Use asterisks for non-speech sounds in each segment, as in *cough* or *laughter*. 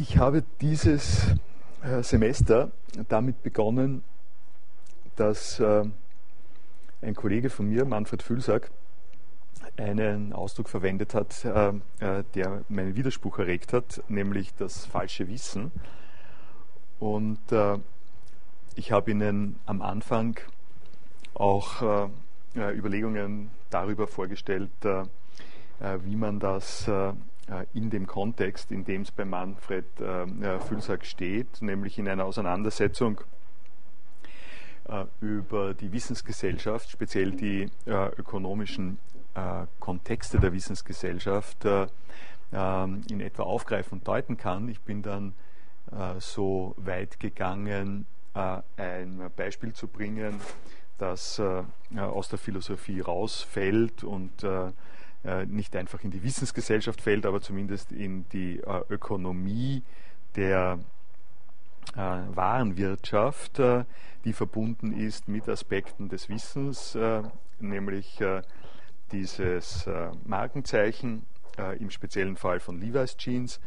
Ich habe dieses äh, Semester damit begonnen, dass äh, ein Kollege von mir, Manfred Fülsack, einen Ausdruck verwendet hat, äh, der meinen Widerspruch erregt hat, nämlich das falsche Wissen. Und ich habe Ihnen am Anfang auch Überlegungen darüber vorgestellt, wie man das in dem Kontext, in dem es bei Manfred äh, Fülsack steht, nämlich in einer Auseinandersetzung äh, über die Wissensgesellschaft, speziell die ökonomischen Kontexte der Wissensgesellschaft, ähm, in etwa aufgreifen und deuten kann. Ich bin dann so weit gegangen, ein Beispiel zu bringen, das aus der Philosophie rausfällt und äh, nicht einfach in die Wissensgesellschaft fällt, aber zumindest in die äh, Ökonomie der äh, Warenwirtschaft, die verbunden ist mit Aspekten des Wissens, nämlich dieses Markenzeichen, im speziellen Fall von Levi's Jeans.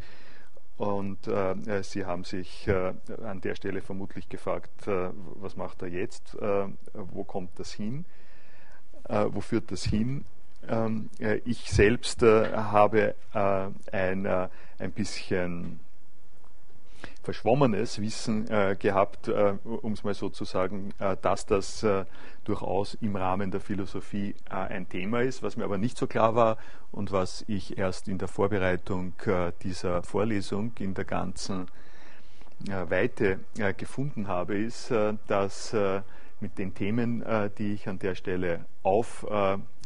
Und äh, Sie haben sich äh, an der Stelle vermutlich gefragt, äh, was macht er jetzt? wo kommt das hin? wo führt das hin? Ähm, äh, ich selbst äh, habe äh, ein, ein bisschen verschwommenes Wissen äh, gehabt, äh, um es mal so zu sagen, äh, dass das durchaus im Rahmen der Philosophie ein Thema ist, was mir aber nicht so klar war und was ich erst in der Vorbereitung dieser Vorlesung in der ganzen Weite gefunden habe, ist, dass mit den Themen, die ich an der Stelle auf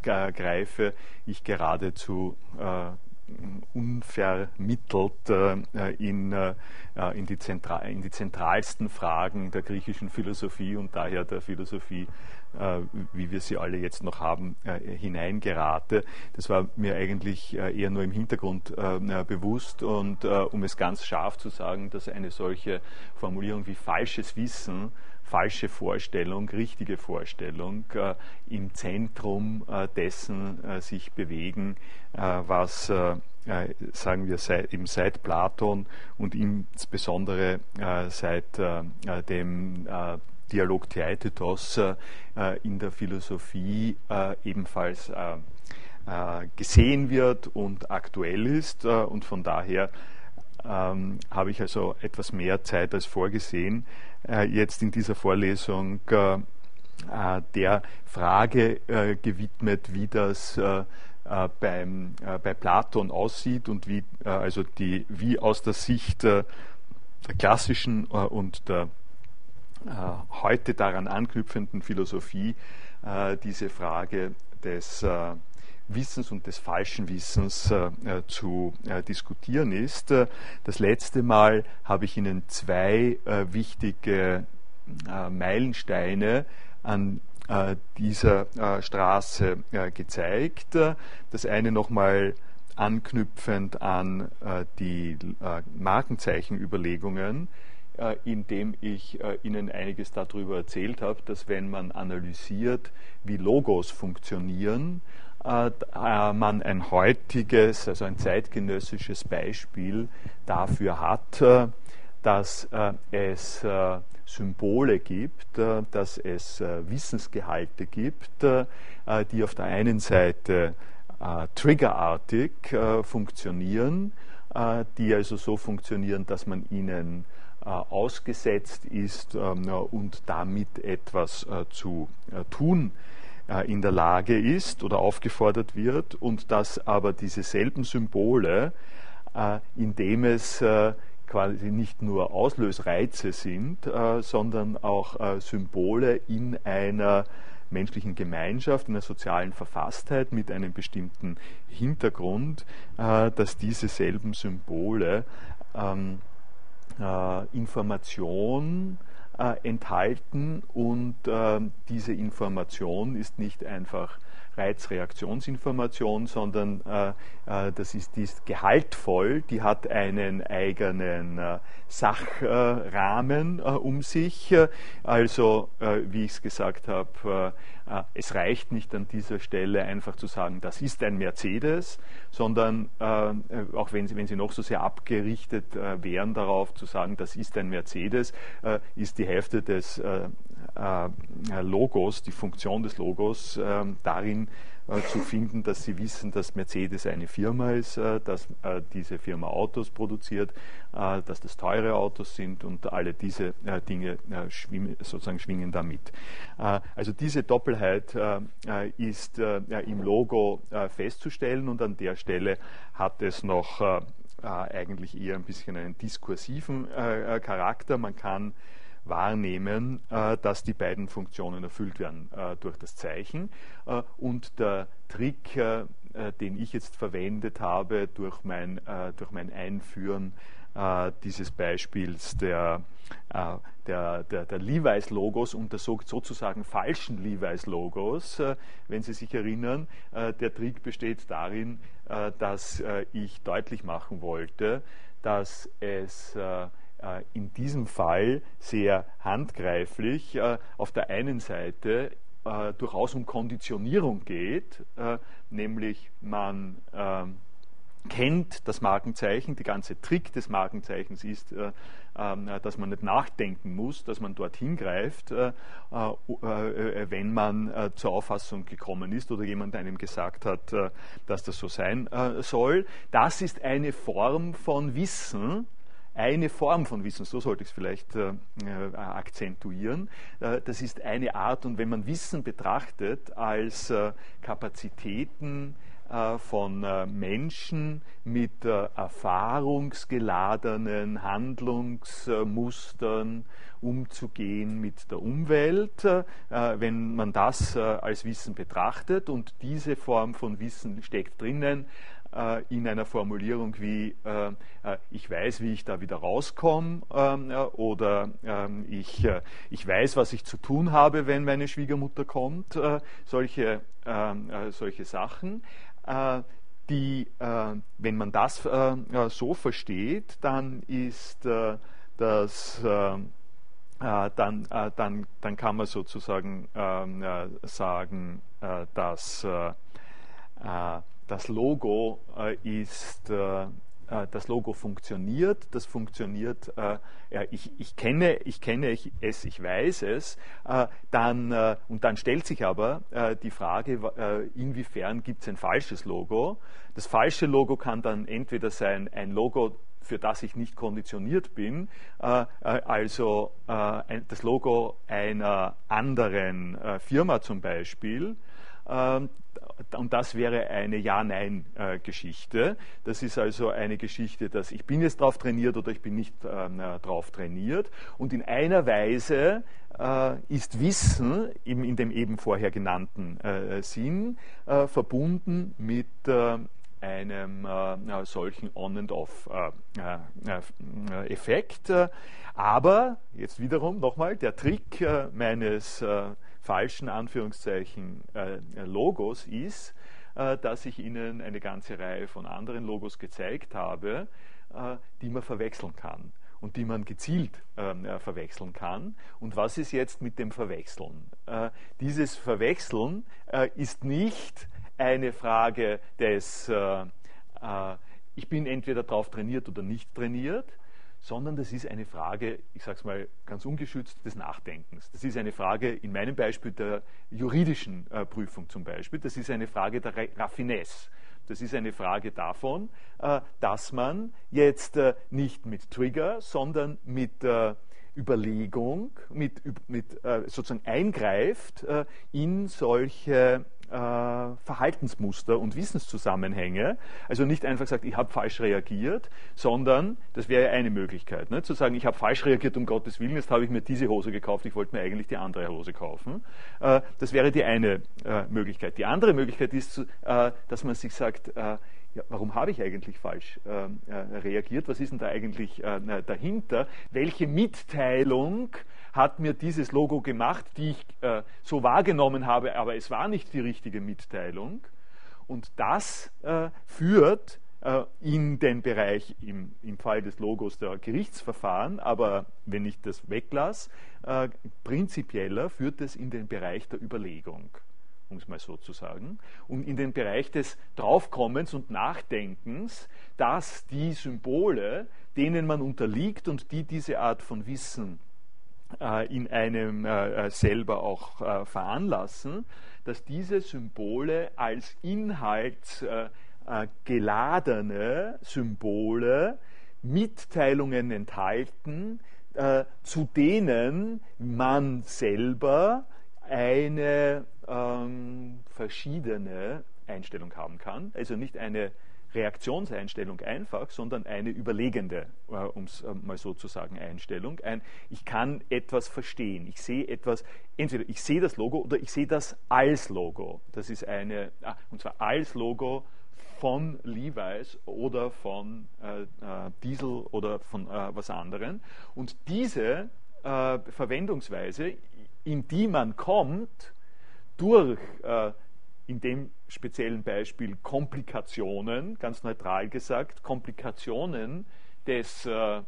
greife, ich geradezu äh, unvermittelt äh, in, äh, in, die in, die zentralsten Fragen der griechischen Philosophie und daher der Philosophie, wie wir sie alle jetzt noch haben, hineingerate. Das war mir eigentlich eher nur im Hintergrund bewusst und um es ganz scharf zu sagen, dass eine solche Formulierung wie falsches Wissen falsche Vorstellung, richtige Vorstellung äh, im Zentrum äh, dessen äh, sich bewegen, äh, was, äh, äh, sagen wir, seit, eben seit Platon und insbesondere seit dem Dialog Theaetetos in der Philosophie ebenfalls gesehen wird und aktuell ist und von daher ähm, habe ich also etwas mehr Zeit als vorgesehen, jetzt in dieser Vorlesung äh, äh der Frage äh, gewidmet, wie das äh, äh, beim, bei Platon aussieht und wie, also die, wie aus der Sicht der klassischen und der heute daran anknüpfenden Philosophie diese Frage des Wissens und des falschen Wissens äh, äh, zu äh, diskutieren ist. Äh, das letzte Mal habe ich Ihnen zwei äh, wichtige äh, Meilensteine an dieser Straße gezeigt. Das eine nochmal anknüpfend an die Markenzeichenüberlegungen, indem ich Ihnen einiges darüber erzählt habe, dass wenn man analysiert, wie Logos funktionieren, man ein heutiges, also ein zeitgenössisches Beispiel dafür hat, äh, dass es Symbole gibt, dass es Wissensgehalte gibt, die auf der einen Seite triggerartig funktionieren, die also so funktionieren, dass man ihnen ausgesetzt ist ähm, und damit etwas zu tun. äh, in der Lage ist oder aufgefordert wird und dass aber diese selben Symbole, äh, indem es äh, quasi nicht nur Auslösreize sind, sondern auch Symbole in einer menschlichen Gemeinschaft, in einer sozialen Verfasstheit mit einem bestimmten Hintergrund, dass diese selben Symbole ähm, Information äh, enthalten und äh, diese Information ist nicht einfach Reizreaktionsinformation, sondern äh, äh, das ist, die ist gehaltvoll, die hat einen eigenen äh, Sachrahmen um sich. Also, wie ich es gesagt habe, es reicht nicht an dieser Stelle einfach zu sagen, das ist ein Mercedes, sondern auch wenn sie, wenn sie noch so sehr abgerichtet wären darauf zu sagen, das ist ein Mercedes, ist die Hälfte des Logos, die Funktion des Logos ähm, darin, äh, zu finden, dass sie wissen, dass Mercedes eine Firma ist, äh, dass äh, diese Firma Autos produziert, dass das teure Autos sind und alle diese Dinge sozusagen schwingen damit. Also diese Doppelheit ist im Logo festzustellen und an der Stelle hat es noch eigentlich eher ein bisschen einen diskursiven Charakter. Man kann wahrnehmen, äh, dass die beiden Funktionen erfüllt werden äh, durch das Zeichen. Äh, und der Trick, den ich jetzt verwendet habe durch mein, durch mein Einführen dieses Beispiels der, der, der, der Levi's-Logos und der sozusagen falschen Levi's-Logos, wenn Sie sich erinnern. Der Trick besteht darin, dass ich deutlich machen wollte, dass es in diesem Fall sehr handgreiflich äh, auf der einen Seite äh, durchaus um Konditionierung geht, nämlich man ähm, kennt das Markenzeichen, der ganze Trick des Markenzeichens ist, äh, äh, dass man nicht nachdenken muss, dass man dorthin greift, äh, wenn man zur Auffassung gekommen ist oder jemand einem gesagt hat, dass das so sein soll. Das ist eine Form von Wissen, eine Form von Wissen, so sollte ich es vielleicht äh, äh, akzentuieren. Äh, das ist eine Art, und wenn man Wissen betrachtet als äh, Kapazitäten äh, von äh, Menschen mit erfahrungsgeladenen Handlungsmustern umzugehen mit der Umwelt, wenn man das als Wissen betrachtet und diese Form von Wissen steckt drinnen, in einer Formulierung wie äh, äh, ich weiß, wie ich da wieder rauskomme ähm, oder ähm, ich, ich weiß, was ich zu tun habe, wenn meine Schwiegermutter kommt, solche, ähm, solche Sachen. Die, wenn man das so versteht, dann ist das dann, dann, dann kann man sozusagen sagen, dass das Logo äh, ist, äh, äh, das Logo funktioniert, das funktioniert, äh, ja, ich, ich, kenne, ich kenne es, ich weiß es, äh, dann, äh, und dann stellt sich aber die Frage, inwiefern gibt es ein falsches Logo. Das falsche Logo kann dann entweder sein ein Logo, für das ich nicht konditioniert bin, also das Logo einer anderen Firma zum Beispiel, und das wäre eine Ja-Nein-Geschichte. Das ist also eine Geschichte, dass ich bin jetzt drauf trainiert oder ich bin nicht ähm, äh, drauf trainiert. Und in einer Weise äh, ist Wissen im, in dem eben vorher genannten äh, Sinn äh, verbunden mit äh, einem äh, solchen On- and Off-Effekt. Aber jetzt wiederum nochmal der Trick meines falschen Anführungszeichen äh, Logos ist, äh, dass ich Ihnen eine ganze Reihe von anderen Logos gezeigt habe, äh, die man verwechseln kann und die man gezielt ähm, äh, verwechseln kann. Und was ist jetzt mit dem Verwechseln? Äh, dieses Verwechseln äh, ist nicht eine Frage des, ich bin entweder darauf trainiert oder nicht trainiert, sondern das ist eine Frage, ich sage es mal ganz ungeschützt, des Nachdenkens. Das ist eine Frage in meinem Beispiel der juridischen äh, Prüfung zum Beispiel. Das ist eine Frage der Raffinesse. Das ist eine Frage davon, äh, dass man jetzt äh, nicht mit Trigger, sondern mit äh, Überlegung, mit, mit äh, sozusagen eingreift äh, in solche Verhaltensmuster und Wissenszusammenhänge. Also nicht einfach sagt, ich habe falsch reagiert, sondern das wäre eine Möglichkeit, ne? zu sagen, ich habe falsch reagiert um Gottes Willen, jetzt habe ich mir diese Hose gekauft, ich wollte mir eigentlich die andere Hose kaufen. Äh, das wäre die eine äh, Möglichkeit. Die andere Möglichkeit ist, äh, dass man sich sagt, äh, ja, warum habe ich eigentlich falsch äh, reagiert? Was ist denn da eigentlich äh, dahinter? Welche Mitteilung hat mir dieses Logo gemacht, die ich äh, so wahrgenommen habe, aber es war nicht die richtige Mitteilung? Und das äh, führt äh, in den Bereich im, im Fall des Logos der Gerichtsverfahren, aber wenn ich das weglasse, äh, prinzipieller führt es in den Bereich der Überlegung um es mal so zu sagen, und in den Bereich des Draufkommens und Nachdenkens, dass die Symbole, denen man unterliegt und die diese Art von Wissen in einem äh, äh selber auch äh, veranlassen, dass diese Symbole als Inhalt äh, äh, geladene Symbole Mitteilungen enthalten, äh, zu denen man selber eine ähm, verschiedene Einstellung haben kann. Also nicht eine Reaktionseinstellung einfach, sondern eine überlegende, äh, um es äh, mal so zu sagen, Einstellung. Ein, ich kann etwas verstehen. Ich sehe etwas, entweder ich sehe das Logo oder ich sehe das als Logo. Das ist eine, ah, und zwar als Logo von Levi's oder von äh, äh, Diesel oder von was anderem. Und diese Verwendungsweise, in die man kommt, durch äh, in dem speziellen Beispiel Komplikationen, ganz neutral gesagt, Komplikationen des äh,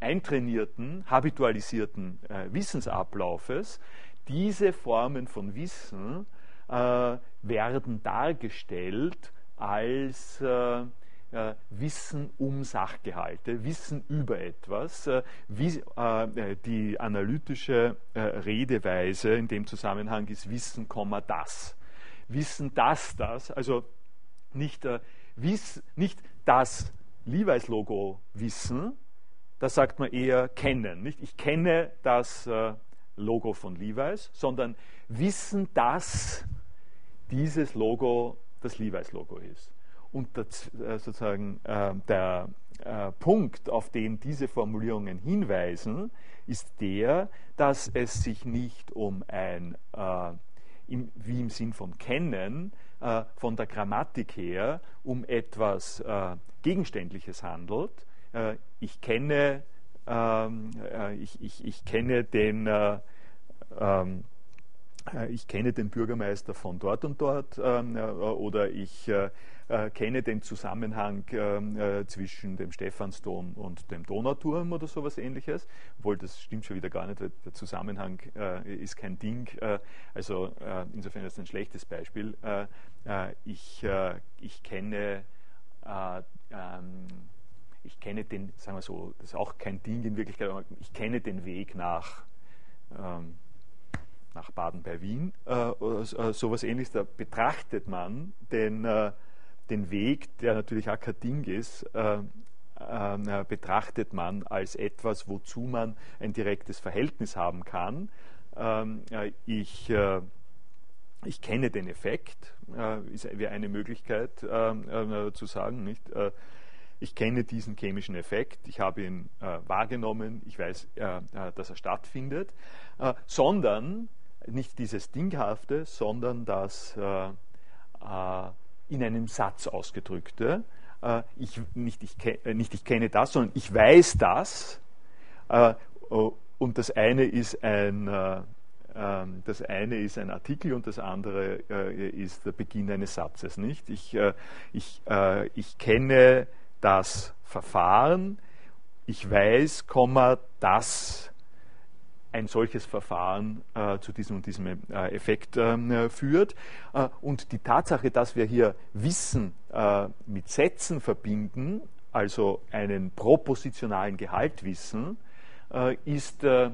eintrainierten, habitualisierten Wissensablaufes, diese Formen von Wissen werden dargestellt als äh, äh, Wissen um Sachgehalte, Wissen über etwas. Äh, wie, äh, die analytische äh, Redeweise in dem Zusammenhang ist Wissen, das. Wissen, dass das, also nicht, äh, wiss, nicht das Levi's-Logo wissen, da sagt man eher kennen. Nicht? Ich kenne das Logo von Levi's, sondern wissen, dass dieses Logo das Levi's-Logo ist. Und das, äh, sozusagen äh, der äh, Punkt, auf den diese Formulierungen hinweisen, ist der, dass es sich nicht um ein, äh, im, wie im Sinn von Kennen, äh, von der Grammatik her, um etwas äh, Gegenständliches handelt. ich kenne, ähm, ich, ich, ich, kenne den ähm, äh, ich kenne den Bürgermeister von dort und dort ähm, äh, oder ich äh, kenne den Zusammenhang ähm, zwischen dem Stephansdom und dem Donauturm oder sowas ähnliches, obwohl das stimmt schon wieder gar nicht, der Zusammenhang ist kein Ding, also insofern ist es ein schlechtes Beispiel. ich, ich kenne ähm, ich kenne den, sagen wir so, das ist auch kein Ding in Wirklichkeit, aber ich kenne den Weg nach nach Baden bei Wien äh, oder äh, sowas ähnliches, da betrachtet man den, äh, den Weg, der natürlich auch kein Ding ist, äh, äh, betrachtet man als etwas, wozu man ein direktes Verhältnis haben kann. Ähm, äh, ich, ich kenne den Effekt, wäre eine Möglichkeit zu sagen, nicht? ich kenne diesen chemischen Effekt, ich habe ihn äh, wahrgenommen, ich weiß, äh, dass er stattfindet, äh, sondern nicht dieses Dinghafte, sondern das äh, äh, in einem Satz ausgedrückte. Äh, ich, nicht, ich, äh, nicht ich kenne das, sondern ich weiß das. Äh, und das eine ist ein ähm, das eine ist ein Artikel und das andere ist der Beginn eines Satzes. Nicht? Ich, ich, ich kenne das Verfahren, ich weiß, dass ein solches Verfahren äh, zu diesem und diesem äh, Effekt ähm, äh, führt. und die Tatsache, dass wir hier Wissen äh, mit Sätzen verbinden, also einen propositionalen Gehalt wissen, äh, ist äh,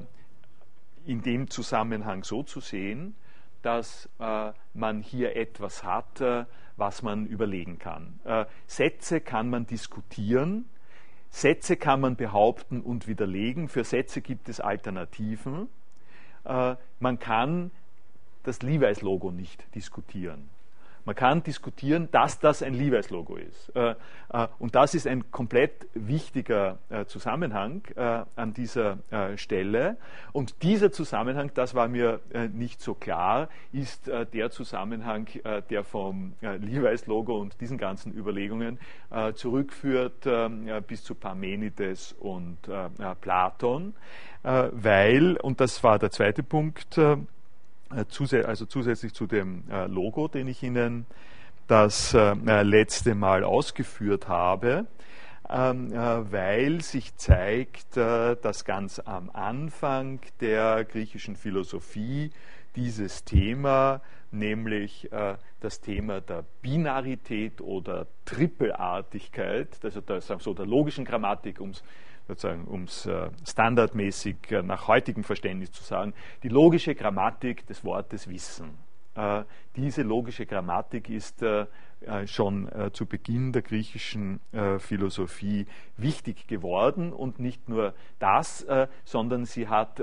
in dem Zusammenhang so zu sehen, dass man hier etwas hat, was man überlegen kann. Sätze kann man diskutieren, Sätze kann man behaupten und widerlegen. Für Sätze gibt es Alternativen. Äh, man kann das Levi's-Logo nicht diskutieren. Man kann diskutieren, dass das ein Levi's-Logo ist. Äh, äh, und das ist ein komplett wichtiger äh, Zusammenhang an dieser Stelle. Und dieser Zusammenhang, das war mir nicht so klar, ist der Zusammenhang, der vom Levi's-Logo und diesen ganzen Überlegungen zurückführt bis zu Parmenides und Platon, weil, und das war der zweite Punkt, also zusätzlich zu dem Logo, den ich Ihnen das äh, letzte Mal ausgeführt habe, ähm, äh, weil sich zeigt, äh, dass ganz am Anfang der griechischen Philosophie dieses Thema, nämlich das Thema der Binarität oder Tripelartigkeit, also der, so der logischen Grammatik, um es standardmäßig nach heutigem Verständnis zu sagen, die logische Grammatik des Wortes Wissen. Äh, diese logische Grammatik ist äh, äh, schon zu Beginn der griechischen Philosophie wichtig geworden und nicht nur das, sondern sie hat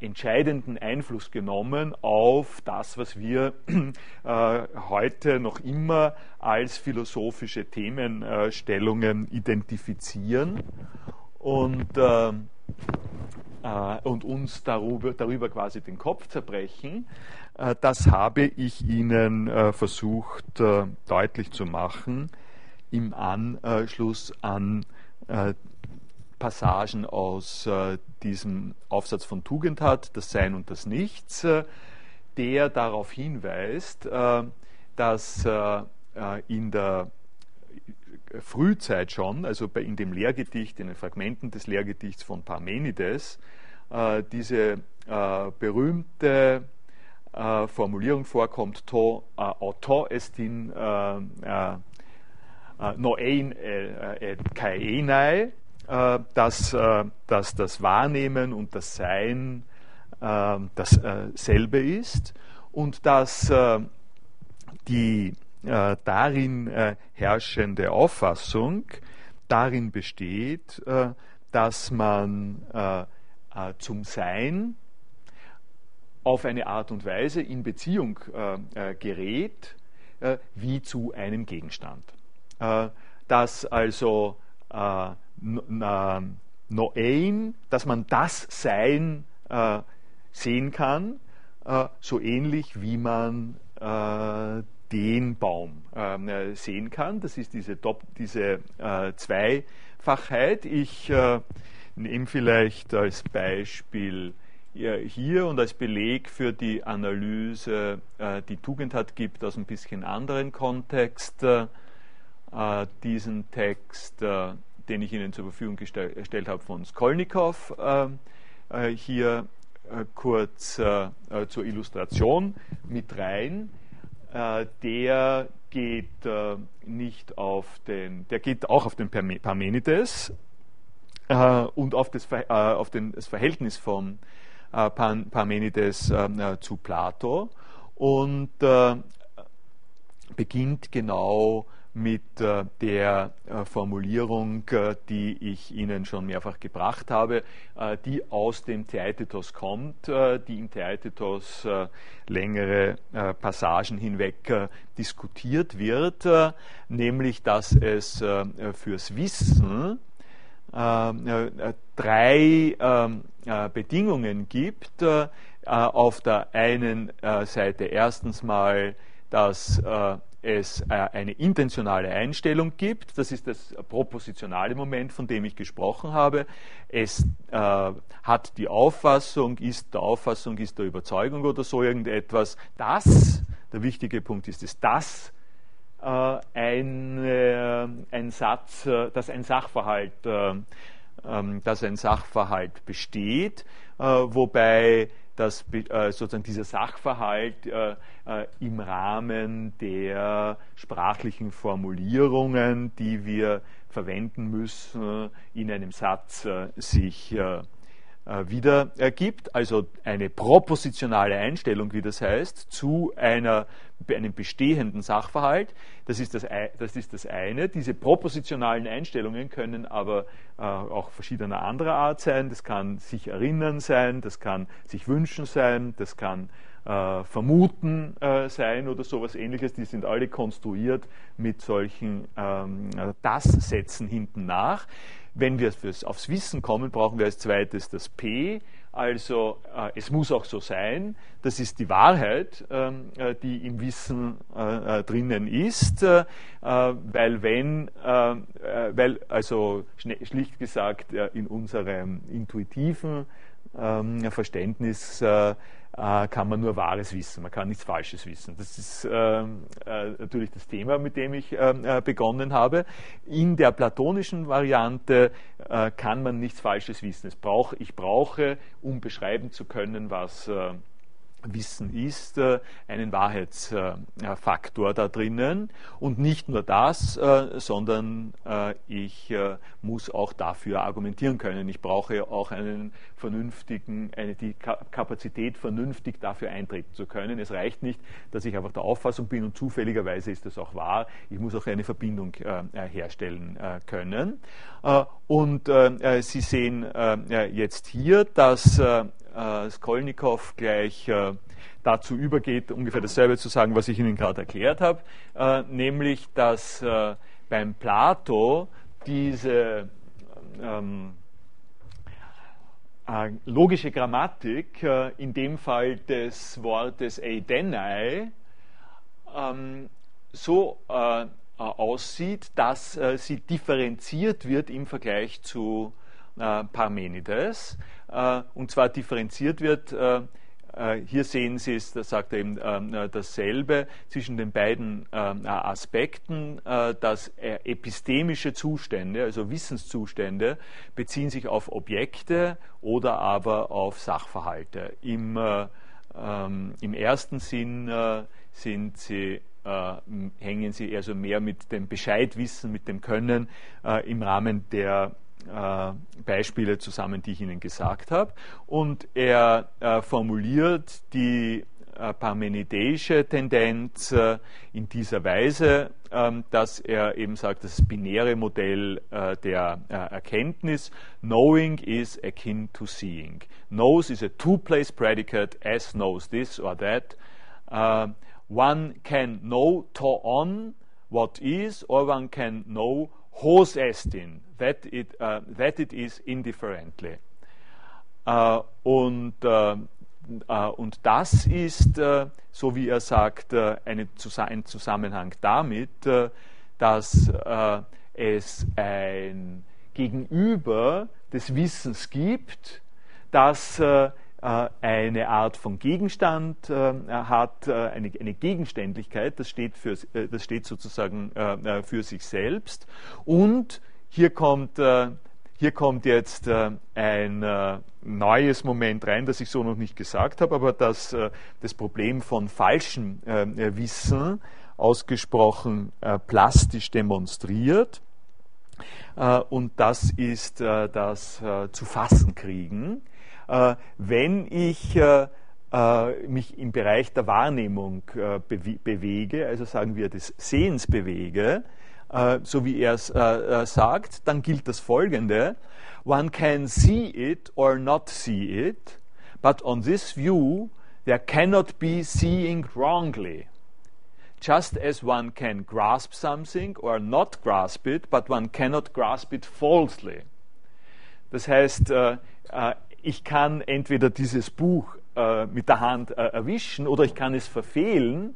entscheidenden Einfluss genommen auf das, was wir heute noch immer als philosophische Themenstellungen identifizieren und, und uns darüber, darüber quasi den Kopf zerbrechen. Äh, das habe ich Ihnen äh, versucht äh, deutlich zu machen im Anschluss an Passagen aus diesem Aufsatz von Tugendhat, das Sein und das Nichts, der darauf hinweist, dass in der Frühzeit schon, also in dem Lehrgedicht, in den Fragmenten des Lehrgedichts von Parmenides, diese berühmte äh, Formulierung vorkommt, to äh, auto estin äh, äh, noein et kaenai, dass, dass das Wahrnehmen und das Sein dasselbe ist und dass die darin herrschende Auffassung darin besteht, dass man zum Sein auf eine Art und Weise in Beziehung äh, äh, gerät äh, wie zu einem Gegenstand. Äh, dass also äh, Noein, dass man das Sein äh, sehen kann, so ähnlich wie man den Baum sehen kann. Das ist diese, diese Zweifachheit. Ich nehme vielleicht als Beispiel hier und als Beleg für die Analyse äh, die Tugendhat gibt aus ein bisschen anderen Kontext äh, diesen Text, äh, den ich Ihnen zur Verfügung gestellt habe von Skolnikow, hier kurz zur Illustration mit rein. Der geht nicht auf den, der geht auch auf den Parmenides und auf das, auf den, das Verhältnis von äh, Parmenides äh, zu Plato. Und äh, beginnt genau mit der Formulierung, die ich Ihnen schon mehrfach gebracht habe, die aus dem Theaetetos kommt, die im Theaetetos längere Passagen hinweg diskutiert wird, nämlich dass es fürs Wissen drei ähm, äh, Bedingungen gibt. Äh, auf der einen äh, Seite erstens mal, dass es eine intentionale Einstellung gibt. Das ist das propositionale Moment, von dem ich gesprochen habe. Es äh, hat die Auffassung, ist der Auffassung, ist der Überzeugung oder so irgendetwas, dass, der wichtige Punkt ist es, dass äh, ein, äh, ein Satz, dass ein Sachverhalt ähm, dass ein Sachverhalt besteht, äh, wobei dass äh, sozusagen dieser Sachverhalt äh, im Rahmen der sprachlichen Formulierungen, die wir verwenden müssen, in einem Satz sich äh, wieder ergibt, also eine propositionale Einstellung, wie das heißt, zu einer, einem bestehenden Sachverhalt. Das ist das, das ist das eine. Diese propositionalen Einstellungen können aber äh, auch verschiedener anderer Art sein. Das kann sich erinnern sein, das kann sich wünschen sein, das kann äh, Vermuten äh, sein oder sowas ähnliches. Die sind alle konstruiert mit solchen ähm, Das-Sätzen hinten nach. Wenn wir aufs Wissen kommen, brauchen wir als zweites das P, also äh, es muss auch so sein, das ist die Wahrheit, ähm, äh, die im Wissen äh, äh drinnen ist, äh, äh, weil wenn, weil also schlicht gesagt in unserem intuitiven ähm, Verständnis äh, kann man nur Wahres wissen, man kann nichts Falsches wissen. Das ist ähm, äh, natürlich das Thema, mit dem ich ähm, äh, begonnen habe. In der platonischen Variante äh, kann man nichts Falsches wissen. Brauch, ich brauche, um beschreiben zu können, was äh, Wissen ist, äh, einen Wahrheitsfaktor da drinnen. Und nicht nur das, äh, sondern äh, ich muss auch dafür argumentieren können. Ich brauche auch einen vernünftigen, eine, die Kapazität, vernünftig dafür eintreten zu können. Es reicht nicht, dass ich einfach der Auffassung bin und zufälligerweise ist das auch wahr. Ich muss auch eine Verbindung herstellen können. Und Sie sehen jetzt hier, dass äh, Skolnikow gleich äh, dazu übergeht, ungefähr dasselbe zu sagen, was ich Ihnen gerade erklärt habe, äh, nämlich, dass äh, beim Plato diese ähm, äh, logische Grammatik, äh, in dem Fall des Wortes eidenai, ähm, so aussieht, dass sie differenziert wird im Vergleich zu Parmenides. Äh, und zwar differenziert wird. Äh, äh, hier sehen Sie es, da sagt er eben dasselbe zwischen den beiden Aspekten, dass epistemische Zustände, also Wissenszustände, beziehen sich auf Objekte oder aber auf Sachverhalte. Im, ähm, im ersten Sinn sind sie hängen sie also mehr mit dem Bescheidwissen, mit dem Können im Rahmen der äh, Beispiele zusammen, die ich Ihnen gesagt habe. Und er äh, formuliert die äh, parmenideische Tendenz äh, in dieser Weise, ähm, dass er eben sagt, das binäre Modell äh, der äh, Erkenntnis, knowing is akin to seeing. Knows is a two-place predicate, as knows this or that. one can know to on what is, or one can know hos estin, that it, uh, that it is indifferently. Uh, und, uh, und das ist, so wie er sagt, eine, ein Zusammenhang damit, dass es ein Gegenüber des Wissens gibt, das eine Art von Gegenstand hat, eine, eine Gegenständlichkeit, das steht, für, das steht sozusagen für sich selbst und hier kommt, äh, hier kommt jetzt äh, ein äh, neues Moment rein, das ich so noch nicht gesagt habe, aber das das Problem von falschem Wissen ausgesprochen plastisch demonstriert. Und das ist das zu fassen kriegen. Wenn ich mich im Bereich der Wahrnehmung bewege, also sagen wir des Sehens bewege, äh, so wie er es äh, äh, sagt, dann gilt das folgende. One can see it or not see it, but on this view there cannot be seeing wrongly. Just as one can grasp something or not grasp it, but one cannot grasp it falsely. Das heißt, ich kann entweder dieses Buch mit der Hand erwischen oder ich kann es verfehlen,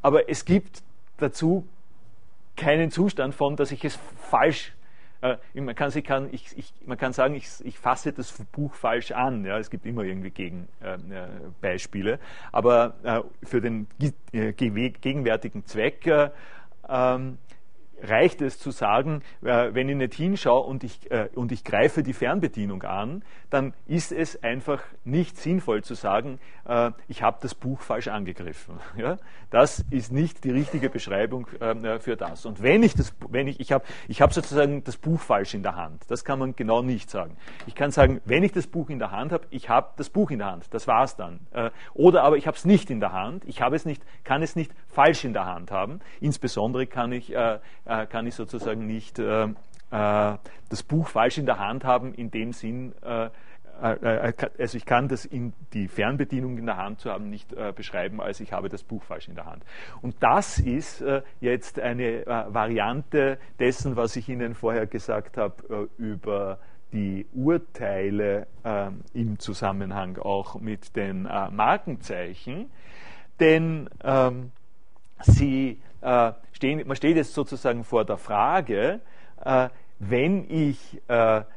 aber es gibt dazu keinen Zustand von, dass ich es falsch äh, man, kann, kann, ich, ich, man kann sagen, ich, ich, fasse das Buch falsch an. Ja, es gibt immer irgendwie Gegenbeispiele. Äh, aber äh, für den äh, gegenwärtigen Zweck äh, ähm, reicht es zu sagen, äh, wenn ich nicht hinschaue und ich, äh, und ich greife die Fernbedienung an, dann ist es einfach nicht sinnvoll zu sagen, äh, ich habe das Buch falsch angegriffen. *laughs* Ja? Das ist nicht die richtige Beschreibung ähm, für das. Und wenn ich das, wenn ich, ich habe ich hab sozusagen das Buch falsch in der Hand, das kann man genau nicht sagen. Ich kann sagen, wenn ich das Buch in der Hand habe, ich habe das Buch in der Hand, das war es dann. Oder aber ich habe es nicht in der Hand, ich habe es nicht, kann es nicht falsch in der Hand haben. Insbesondere kann ich äh, kann ich sozusagen nicht äh, äh, das Buch falsch in der Hand haben, in dem Sinn, äh, also ich kann das in die Fernbedienung in der Hand zu haben nicht äh, beschreiben, als ich habe das Buch falsch in der Hand. Und das ist äh, jetzt eine äh, Variante dessen, was ich Ihnen vorher gesagt habe äh, über die Urteile ähm, im Zusammenhang auch mit den äh, Markenzeichen, denn ähm, sie stehen, man steht jetzt sozusagen vor der Frage, wenn ich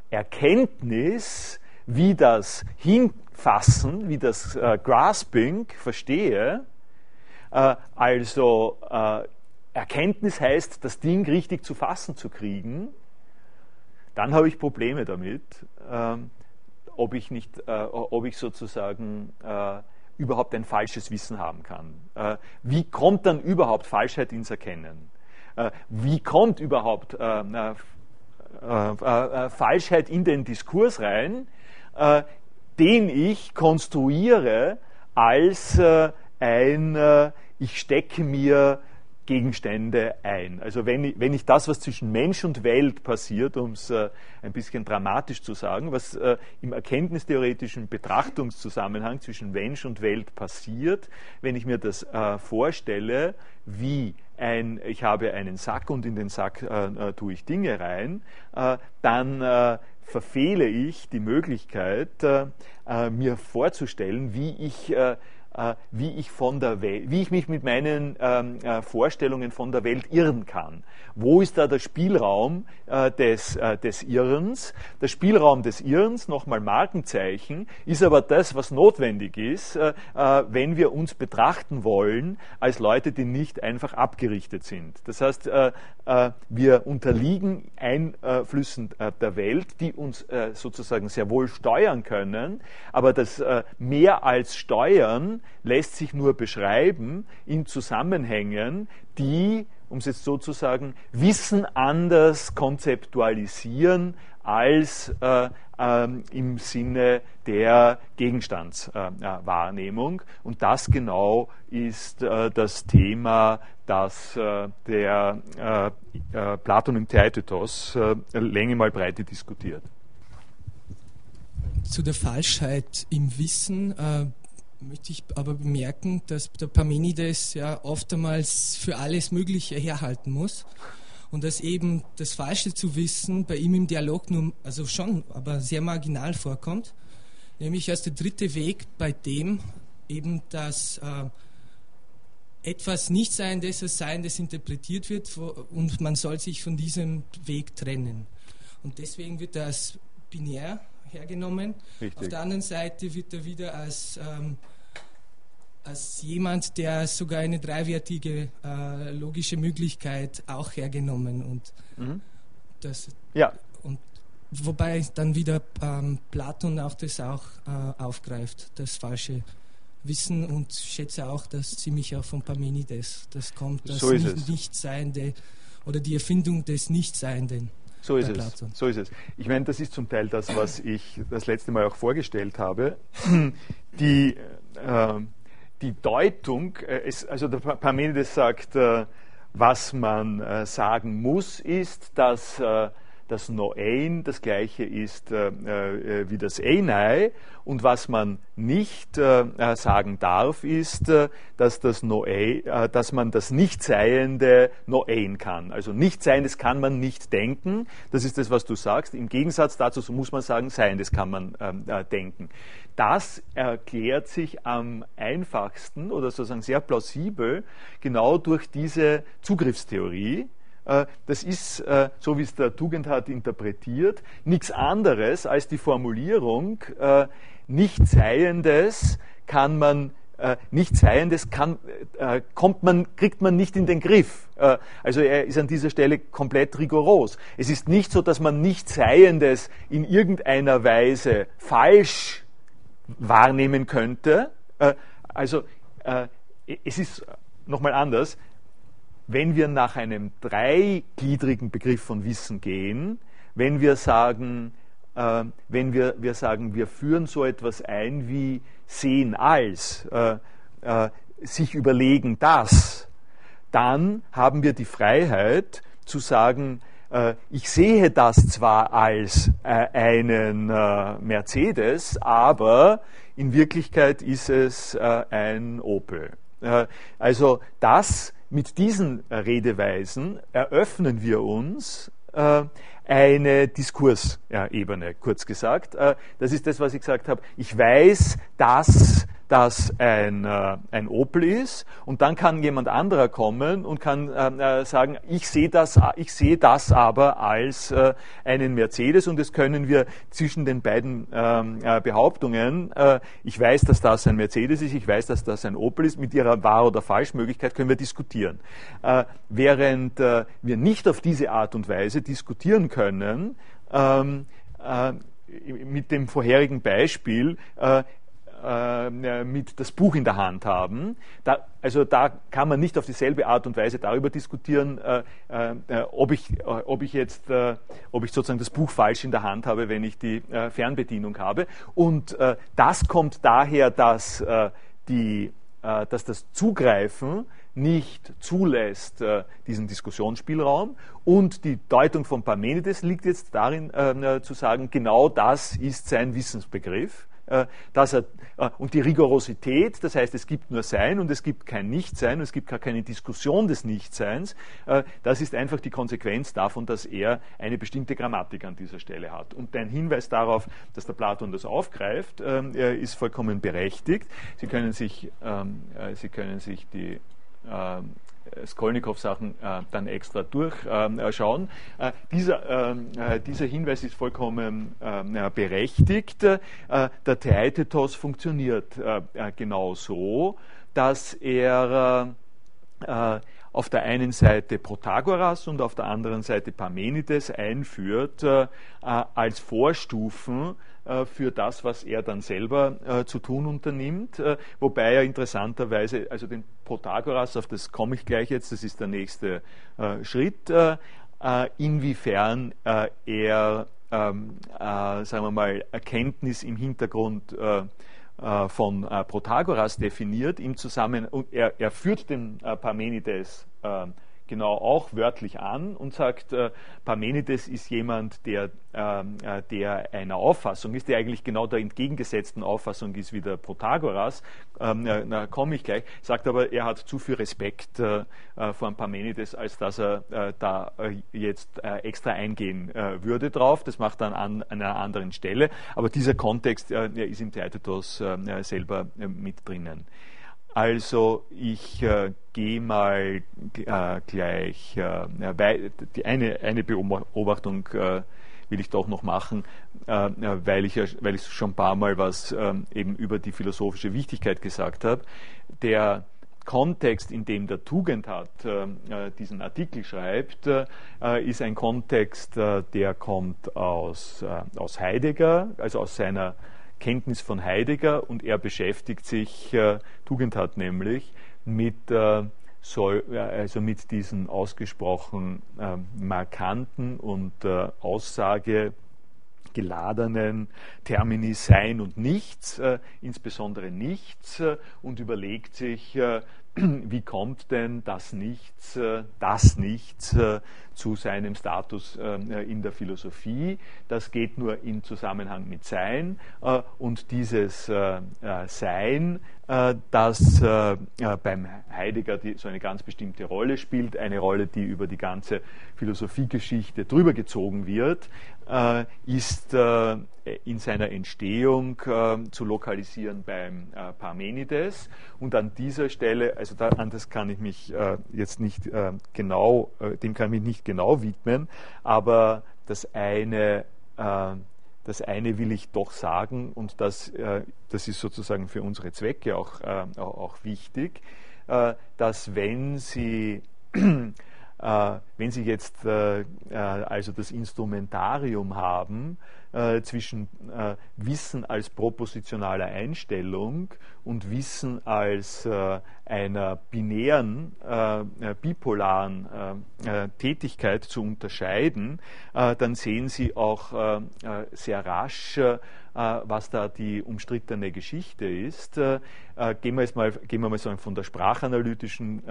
Erkenntnis wie das Hinfassen, wie das äh, Grasping verstehe, äh, also äh, Erkenntnis heißt, das Ding richtig zu fassen zu kriegen, dann habe ich Probleme damit, ähm, ob, ich nicht, äh, ob ich sozusagen äh, überhaupt ein falsches Wissen haben kann. Äh, wie kommt dann überhaupt Falschheit ins Erkennen? wie kommt überhaupt Falschheit in den Diskurs rein? äh, den ich konstruiere als äh, ein, äh, ich stecke mir Gegenstände ein. Also wenn ich, wenn ich das, was zwischen Mensch und Welt passiert, um es äh, ein bisschen dramatisch zu sagen, was äh, im erkenntnistheoretischen Betrachtungszusammenhang zwischen Mensch und Welt passiert, wenn ich mir das äh, vorstelle, wie ein, ich habe einen Sack und in den Sack äh, tue ich Dinge rein, äh, dann verfehle ich die Möglichkeit, äh, äh, mir vorzustellen, wie ich äh, äh, wie ich von der Welt, wie ich mich mit meinen ähm, äh, Vorstellungen von der Welt irren kann. Wo ist da der Spielraum äh, des, äh, des Irrens? Der Spielraum des Irrens, nochmal Markenzeichen, ist aber das, was notwendig ist, äh, äh, wenn wir uns betrachten wollen als Leute, die nicht einfach abgerichtet sind. Das heißt, wir unterliegen Einflüssen der Welt, die uns sozusagen sehr wohl steuern können, aber das mehr als steuern lässt sich nur beschreiben in Zusammenhängen, die, um es jetzt so zu sagen, Wissen anders konzeptualisieren als äh, ähm, im Sinne der Gegenstandswahrnehmung. Äh, Und das genau ist äh, das Thema, das äh, der äh, äh, Platon im Theaetetos Länge mal Breite diskutiert. Zu der Falschheit im Wissen möchte ich aber bemerken, dass der Parmenides ja oftmals für alles Mögliche herhalten muss und dass eben das Falsche zu wissen bei ihm im Dialog nur, also schon, aber sehr marginal vorkommt, nämlich als der dritte Weg, bei dem eben das äh, etwas Nichtseiendes als Seiendes interpretiert wird und man soll sich von diesem Weg trennen. Und deswegen wird das binär hergenommen. Richtig. Auf der anderen Seite wird er wieder als, ähm, als jemand, der sogar eine dreiwertige äh, logische Möglichkeit auch hergenommen. Und mhm. das, ja. und wobei dann wieder ähm, Platon auch das auch äh, aufgreift, das falsche Wissen und schätze auch, dass ziemlich auch von Parmenides das kommt, das so nicht, Nichtseiende oder die Erfindung des Nichtseienden. So ist es. So ist es. Ich meine, das ist zum Teil das, was ich das letzte Mal auch vorgestellt habe. *laughs* Die, äh, die Deutung, äh, ist, also der Parmenides sagt, äh, was man äh, sagen muss, ist, dass äh, das Noein das gleiche ist äh, äh, wie das Einai. Und was man nicht äh, äh sagen darf, ist, äh, dass, das Noe, äh, dass man das Nichtseiende Noein kann. Also Nichtseiendes kann man nicht denken. Das ist das, was du sagst. Im Gegensatz dazu muss man sagen, Seiendes kann man ähm, denken. Das erklärt sich am einfachsten oder sozusagen sehr plausibel genau durch diese Zugriffstheorie das ist, äh, so wie es der Tugendhat interpretiert, nichts anderes als die Formulierung, äh, Nichtseiendes kann man Nichtseiendes kann, kommt man, kriegt man nicht in den Griff. also er ist an dieser Stelle komplett rigoros. Es ist nicht so, dass man Nichtseiendes in irgendeiner Weise falsch wahrnehmen könnte. also es ist nochmal anders wenn wir nach einem dreigliedrigen Begriff von Wissen gehen, wenn wir sagen, äh, wenn wir, wir sagen, wir führen so etwas ein wie sehen als, äh, äh, sich überlegen das, dann haben wir die Freiheit zu sagen, äh, ich sehe das zwar als äh, einen äh, Mercedes, aber in Wirklichkeit ist es ein Opel. Also das mit diesen Redeweisen eröffnen wir uns äh, eine Diskursebene, kurz gesagt. Das ist das, was ich gesagt habe. Ich weiß, dass das ein, äh, ein Opel ist und dann kann jemand anderer kommen und kann äh, äh sagen, ich sehe das, ich sehe das aber als äh, einen Mercedes und das können wir zwischen den beiden ähm, äh, Behauptungen, äh, ich weiß, dass das ein Mercedes ist, ich weiß, dass das ein Opel ist, mit ihrer Wahr- oder Falschmöglichkeit können wir diskutieren. während wir nicht auf diese Art und Weise diskutieren können, ähm, mit dem vorherigen Beispiel, äh, mit das Buch in der Hand haben. Da, also da kann man nicht auf dieselbe Art und Weise darüber diskutieren, äh, äh, ob, ich, äh, ob ich jetzt, äh, ob ich sozusagen das Buch falsch in der Hand habe, wenn ich die äh, Fernbedienung habe. Und das kommt daher, dass, die, dass das Zugreifen nicht zulässt, diesen Diskussionsspielraum. Und die Deutung von Parmenides liegt jetzt darin, zu sagen, genau das ist sein Wissensbegriff. Äh, dass er, äh, und die Rigorosität, das heißt, es gibt nur Sein und es gibt kein Nichtsein und es gibt gar keine Diskussion des Nichtseins, äh, das ist einfach die Konsequenz davon, dass er eine bestimmte Grammatik an dieser Stelle hat. Und dein Hinweis darauf, dass der Platon das aufgreift, ähm, ist vollkommen berechtigt. Sie können sich, ähm, Sie können sich die ähm, Skolnikow-Sachen äh, dann extra durchschauen. Äh, äh, dieser, ähm, äh, dieser Hinweis ist vollkommen ähm, berechtigt. Äh, der Theaetetos funktioniert äh, genau so, dass er auf der einen Seite Protagoras und auf der anderen Seite Parmenides einführt als Vorstufen äh, für das, was er dann selber äh, zu tun unternimmt, äh, wobei er interessanterweise, also den Protagoras, auf das komme ich gleich jetzt, das ist der nächste Schritt, inwiefern er, ähm, sagen wir mal, Erkenntnis im Hintergrund von Protagoras definiert, im Zusammen, er, er führt den Parmenides genau auch wörtlich an und sagt, äh, Parmenides ist jemand, der, ähm, äh, der einer Auffassung ist, der eigentlich genau der entgegengesetzten Auffassung ist wie der Protagoras, ähm, da komme ich gleich, sagt aber, er hat zu viel Respekt äh, äh vor Parmenides, als dass er äh, da äh, jetzt extra eingehen würde drauf. Das macht er an, an, einer anderen Stelle. Aber dieser Kontext ist im Theatetos selber mit drinnen. Also ich äh, gehe mal äh, gleich, äh, die eine, eine Beobachtung äh, will ich doch noch machen, äh, weil ich weil ich schon ein paar Mal was ähm, eben über die philosophische Wichtigkeit gesagt habe. Der Kontext, in dem der Tugend hat, äh, diesen Artikel schreibt, ist ein Kontext, der kommt aus, aus Heidegger, also aus seiner Kenntnis von Heidegger und er beschäftigt sich, äh, Tugend hat nämlich, mit, äh, soll, also mit diesen ausgesprochen äh, markanten und äh, aussagegeladenen Termini Sein und Nichts, äh, insbesondere Nichts, äh, und überlegt sich, äh, *clears throat* wie kommt denn das Nichts, äh, das Nichts äh, zu seinem Status äh, in der Philosophie? Das geht nur in Zusammenhang mit Sein und dieses Sein, das beim Heidegger so eine ganz bestimmte Rolle spielt, eine Rolle, die über die ganze Philosophiegeschichte drüber gezogen wird, ist in seiner Entstehung zu lokalisieren beim Parmenides und an dieser Stelle, also da, an das kann ich mich äh, jetzt nicht äh, genau, äh, dem kann ich mich nicht genau widmen, aber das eine, äh, das eine will ich doch sagen und das, äh, das ist sozusagen für unsere Zwecke auch, äh, auch, wichtig, dass wenn Sie *clears throat* wenn Sie jetzt also das Instrumentarium haben, äh, zwischen äh, Wissen als propositionaler Einstellung und Wissen als äh, einer binären, äh, äh, bipolaren Tätigkeit zu unterscheiden, dann sehen Sie auch sehr rasch, was da die umstrittene Geschichte ist. Gehen wir, jetzt mal, gehen wir mal so von der sprachanalytischen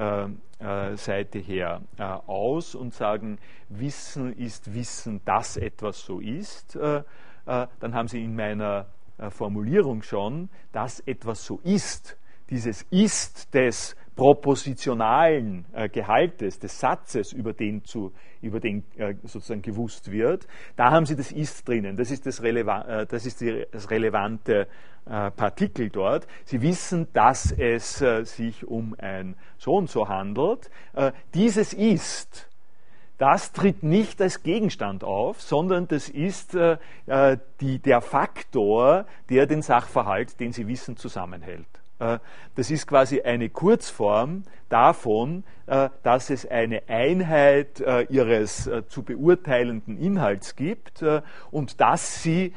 Seite her aus und sagen, Wissen ist Wissen, dass etwas so ist. Dann haben Sie in meiner äh, Formulierung schon, dass etwas so ist. Dieses Ist des propositionalen äh, Gehaltes, des Satzes, über den, zu, über den äh, sozusagen gewusst wird, da haben Sie das Ist drinnen. Das ist das, Relevan äh, das, ist die, das relevante äh, Partikel dort. Sie wissen, dass es äh, sich um ein so und so handelt. dieses Ist das tritt nicht als Gegenstand auf, sondern das ist äh, äh, die, der Faktor, der den Sachverhalt, den Sie wissen, zusammenhält. Äh, das ist quasi eine Kurzform davon, äh, dass es eine Einheit äh, ihres zu beurteilenden Inhalts gibt und dass sie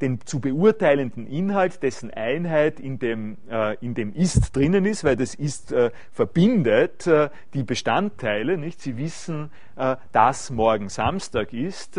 den zu beurteilenden Inhalt, dessen Einheit in dem, in dem Ist drinnen ist, weil das Ist verbindet die Bestandteile. Nicht? Sie wissen, dass morgen Samstag ist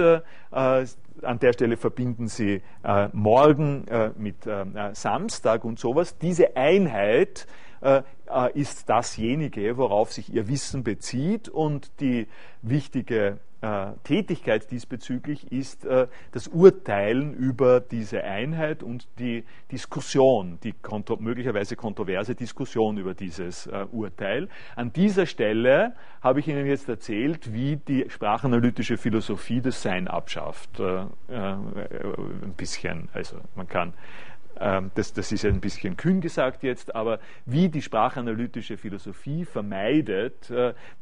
an der Stelle verbinden Sie äh, morgen äh, mit äh, Samstag und sowas. Diese Einheit äh, äh, ist dasjenige, worauf sich Ihr Wissen bezieht und die wichtige äh, Tätigkeit diesbezüglich ist äh, das Urteilen über diese Einheit und die Diskussion, die kontro möglicherweise kontroverse Diskussion über dieses äh, Urteil. An dieser Stelle habe ich Ihnen jetzt erzählt, wie die sprachanalytische Philosophie das Sein abschafft. Ein bisschen, also man kann ähm, das, das, ist ein bisschen kühn gesagt jetzt, aber wie die sprachanalytische Philosophie vermeidet,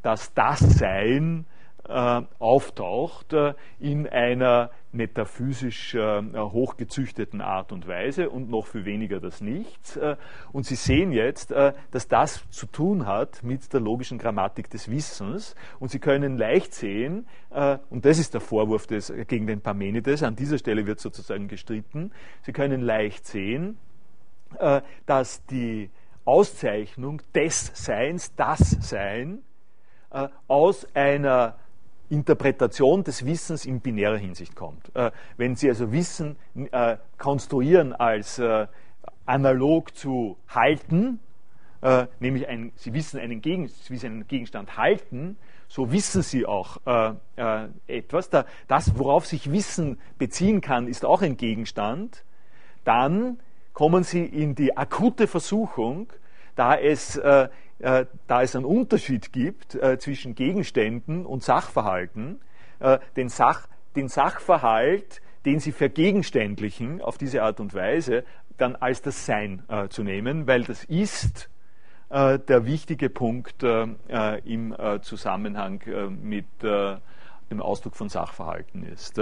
dass das Sein äh, auftaucht äh, in einer metaphysisch äh, hochgezüchteten Art und Weise und noch viel weniger das Nichts. Äh, und Sie sehen jetzt, äh, dass das zu tun hat mit der logischen Grammatik des Wissens. Und Sie können leicht sehen, äh, und das ist der Vorwurf des, gegen den Parmenides, an dieser Stelle wird sozusagen gestritten, Sie können leicht sehen, dass die Auszeichnung des Seins, das Sein, aus einer Interpretation des Wissens in binärer Hinsicht kommt. Äh, wenn Sie also Wissen äh, konstruieren als äh, analog zu halten, äh, nämlich ein, Sie wissen einen, Gegen, wissen einen Gegenstand halten, so wissen Sie auch äh, äh, etwas. Da, das, worauf sich Wissen beziehen kann, ist auch ein Gegenstand. Dann kommen Sie in die akute Versuchung, da es äh, da es einen Unterschied gibt äh, zwischen Gegenständen und Sachverhalten, äh, den, Sach, den Sachverhalt, den sie vergegenständlichen auf diese Art und Weise, dann als das Sein zu nehmen, weil das ist der wichtige Punkt im Zusammenhang mit dem Ausdruck von Sachverhalten ist.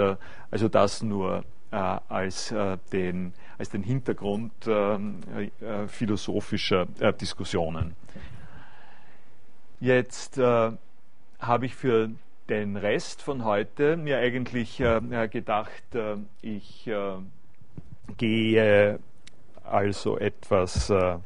also das nur als, den, als den Hintergrund philosophischer Diskussionen. Jetzt äh, habe ich für den Rest von heute mir eigentlich äh, gedacht, äh, ich äh, gehe also etwas äh,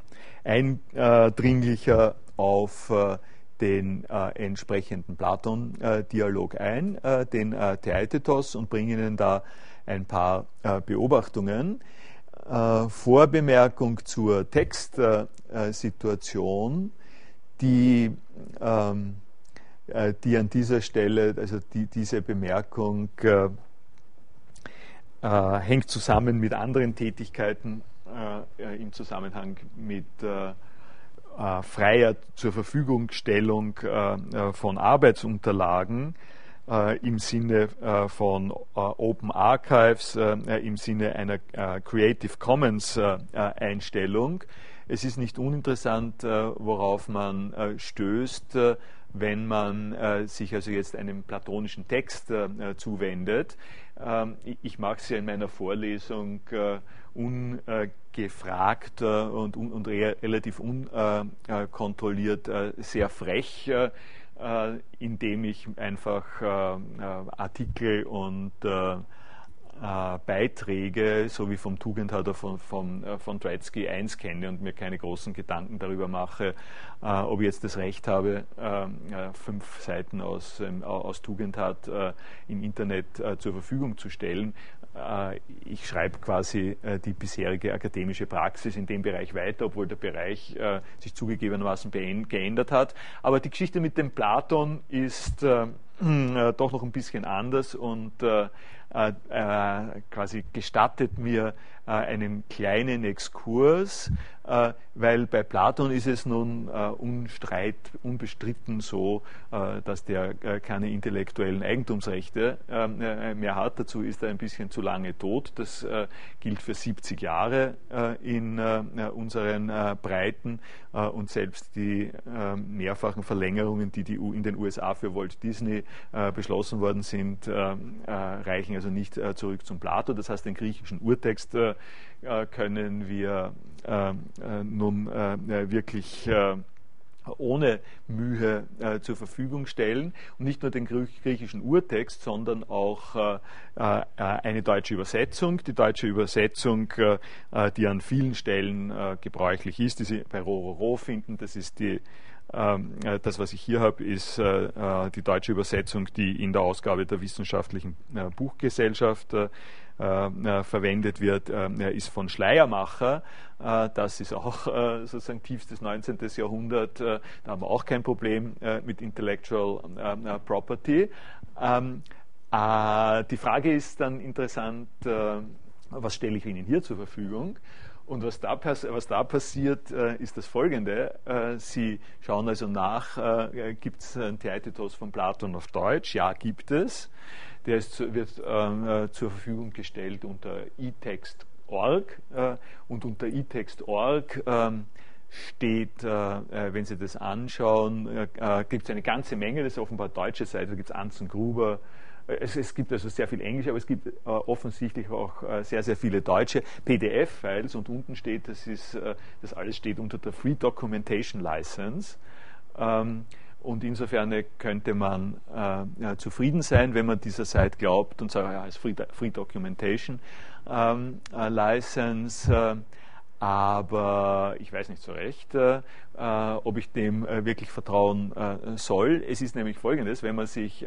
eindringlicher auf äh, den entsprechenden Platon-Dialog ein, den Theaetetos, und bringe Ihnen da ein paar Beobachtungen. Vorbemerkung zur Textsituation die, ähm, äh, die an dieser Stelle, also die, diese Bemerkung äh, äh, hängt zusammen mit anderen Tätigkeiten äh, im Zusammenhang mit äh, äh, freier zur Verfügungstellung von Arbeitsunterlagen im Sinne von Open Archives, im Sinne einer Creative Commons Einstellung es ist nicht uninteressant, äh, worauf man äh, stößt, äh, wenn man sich also jetzt einem platonischen Text zuwendet. Ähm, ich mag es ja in meiner Vorlesung ungefragt und, und relativ unkontrolliert sehr frech, indem ich einfach Artikel und Beiträge, so wie vom Tugendhat von, von, äh, von Treitsky eins kenne und mir keine großen Gedanken darüber mache, äh, ob ich jetzt das Recht habe, äh, äh, fünf Seiten aus, ähm, aus Tugendhat äh, im Internet zur Verfügung zu stellen. ich schreibe quasi die bisherige akademische Praxis in dem Bereich weiter, obwohl der Bereich sich zugegebenermaßen geändert hat. Aber die Geschichte mit dem Platon ist doch noch ein bisschen anders und äh, äh, quasi gestattet mir äh, einen kleinen Exkurs, weil bei Platon ist es nun äh, unstreit, unbestritten so, äh, dass der keine intellektuellen Eigentumsrechte mehr hat. Dazu ist er ein bisschen zu lange tot. Das gilt für 70 Jahre in unseren Breiten und selbst die mehrfachen Verlängerungen, die, die in den USA für Walt Disney beschlossen worden sind, reichen also nicht zurück zum Plato. Das heißt, den griechischen Urtext äh, können wir ähm, äh, nun äh, wirklich ohne Mühe äh, zur Verfügung stellen. Und nicht nur den griechischen Urtext, sondern auch äh, äh, eine deutsche Übersetzung. Die deutsche Übersetzung, die an vielen Stellen gebräuchlich ist, die Sie bei Rororo finden, das ist die ähm, das, was ich hier habe, ist die deutsche Übersetzung, die in der Ausgabe der Wissenschaftlichen Buchgesellschaft äh, äh, verwendet wird, äh, ist von Schleiermacher. das ist auch sozusagen tiefstes 19. Jahrhundert. da haben wir auch kein Problem mit Intellectual Property. Ähm, die Frage ist dann interessant, was stelle ich Ihnen hier zur Verfügung? Und was da, was da passiert, äh, ist das folgende. Äh, Sie schauen also nach, äh, gibt es einen Theaetetos von Platon auf Deutsch? Ja, gibt es. Der ist, wird ähm, äh, zur Verfügung gestellt unter etext.org äh, und unter etext.org ähm, steht, äh, wenn Sie das anschauen, gibt es eine ganze Menge, das ist offenbar deutsche Seite, da gibt es Anzen Gruber, es, es, gibt also sehr viel Englisch, aber es gibt äh, offensichtlich auch äh, sehr, sehr viele deutsche PDF-Files und unten steht, das, ist, äh, das alles steht unter der Free Documentation License. Ähm, und insofern könnte man äh, ja, zufrieden sein, wenn man dieser Seite glaubt und sagt, ja, es ist Free, Free Documentation ähm, äh, License. Äh, aber ich weiß nicht so recht, äh, äh, ob ich dem äh, wirklich vertrauen soll. Es ist nämlich folgendes, wenn man sich,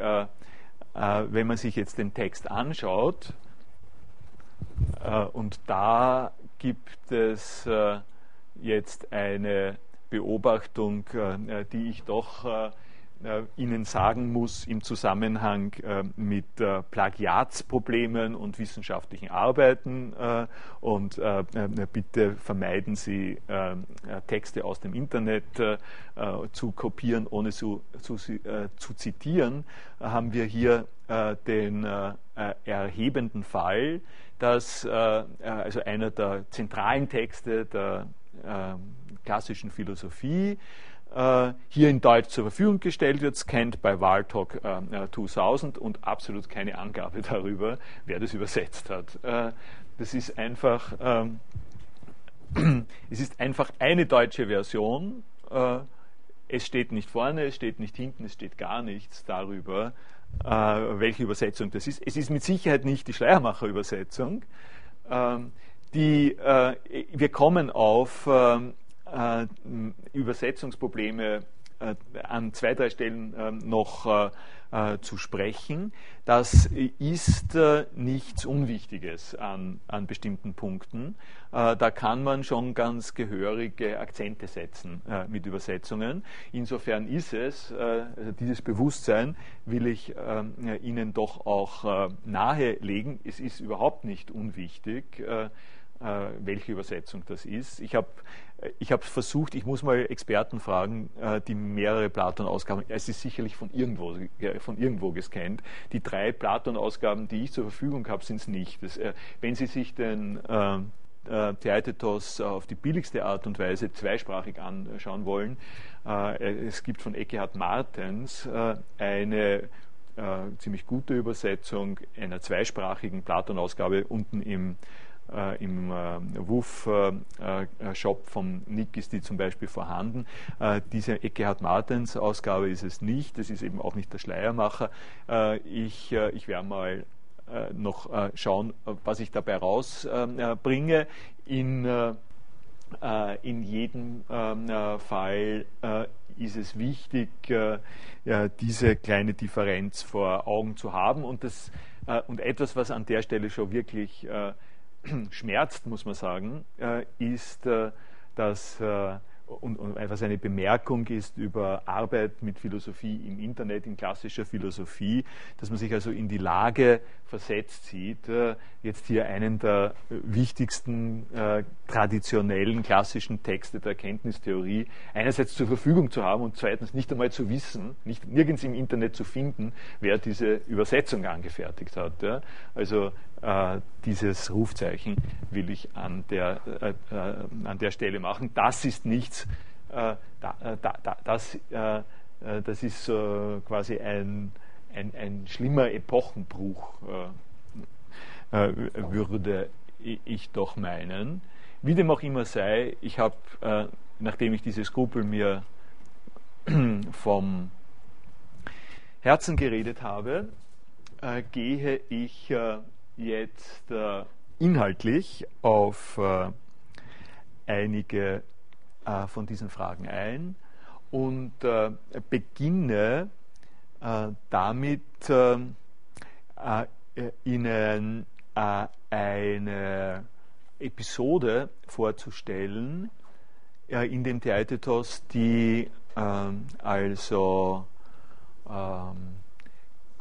wenn man sich jetzt den Text anschaut, und da gibt es jetzt eine Beobachtung, äh, die ich doch äh, äh, Ihnen sagen muss im Zusammenhang mit Plagiatsproblemen und wissenschaftlichen Arbeiten. Und bitte vermeiden Sie, Texte aus dem Internet zu kopieren, ohne zu, zu, zu zitieren. Haben wir hier den erhebenden Fall, dass also einer der zentralen Texte der klassischen Philosophie äh, hier in Deutsch zur Verfügung gestellt wird, scanned bei Waltalk äh, 2000 und absolut keine Angabe *laughs* darüber, wer das übersetzt hat. Äh, das ist einfach, ähm, *clears throat* es ist einfach eine deutsche Version. Äh, es steht nicht vorne, es steht nicht hinten, es steht gar nichts darüber, äh, welche Übersetzung das ist. Es ist mit Sicherheit nicht die Schleiermacher-Übersetzung. Ähm, die, äh, wir kommen auf ähm, äh, Übersetzungsprobleme äh, an zwei, drei Stellen äh, noch äh, zu sprechen. Das ist äh, nichts Unwichtiges an, an bestimmten Punkten. Äh, da kann man schon ganz gehörige Akzente setzen mit Übersetzungen. Insofern ist es, dieses Bewusstsein will ich Ihnen doch auch nahelegen. Es ist überhaupt nicht unwichtig welche Übersetzung das ist. Ich habe ich habe versucht, ich muss mal Experten fragen, äh, die mehrere Platon-Ausgaben, es ist sicherlich von irgendwo, von irgendwo gescannt. Die drei Platon-Ausgaben, die ich zur Verfügung habe, sind es nicht. Das, äh, wenn Sie sich den äh, Theaetetos auf die billigste Art und Weise zweisprachig anschauen wollen, es gibt von Eckehard Martens eine ziemlich gute Übersetzung einer zweisprachigen Platon-Ausgabe unten im äh, im äh, WUF-Shop äh, von Nick ist die zum Beispiel vorhanden. diese Eckehard Martens Ausgabe ist es nicht, das ist eben auch nicht der Schleiermacher. ich ich werde mal noch schauen, was ich dabei rausbringe. In, in jedem ähm, Fall ist es wichtig, diese kleine Differenz vor Augen zu haben und, das, und etwas, was an der Stelle schon wirklich *clears throat* schmerzt, muss man sagen, ist, dass und, und was eine Bemerkung ist über Arbeit mit Philosophie im Internet, in klassischer Philosophie, dass man sich also in die Lage versetzt sieht, äh, jetzt hier einen der wichtigsten äh, traditionellen klassischen Texte der Erkenntnistheorie einerseits zur Verfügung zu haben und zweitens nicht einmal zu wissen, nicht nirgends im Internet zu finden, wer diese Übersetzung angefertigt hat. Also äh, dieses Rufzeichen will ich an der, an der Stelle machen. Das ist nichts, da, da, da, das, das ist quasi ein, ein, ein, schlimmer Epochenbruch, würde ich doch meinen. Wie dem auch immer sei, ich habe, nachdem ich diese Skrupel mir *clears throat* vom Herzen geredet habe, gehe ich jetzt äh, inhaltlich auf äh, einige äh, von diesen Fragen ein und äh, beginne äh, damit äh, Ihnen eine Episode vorzustellen in dem Theatetos, die ähm, also ähm,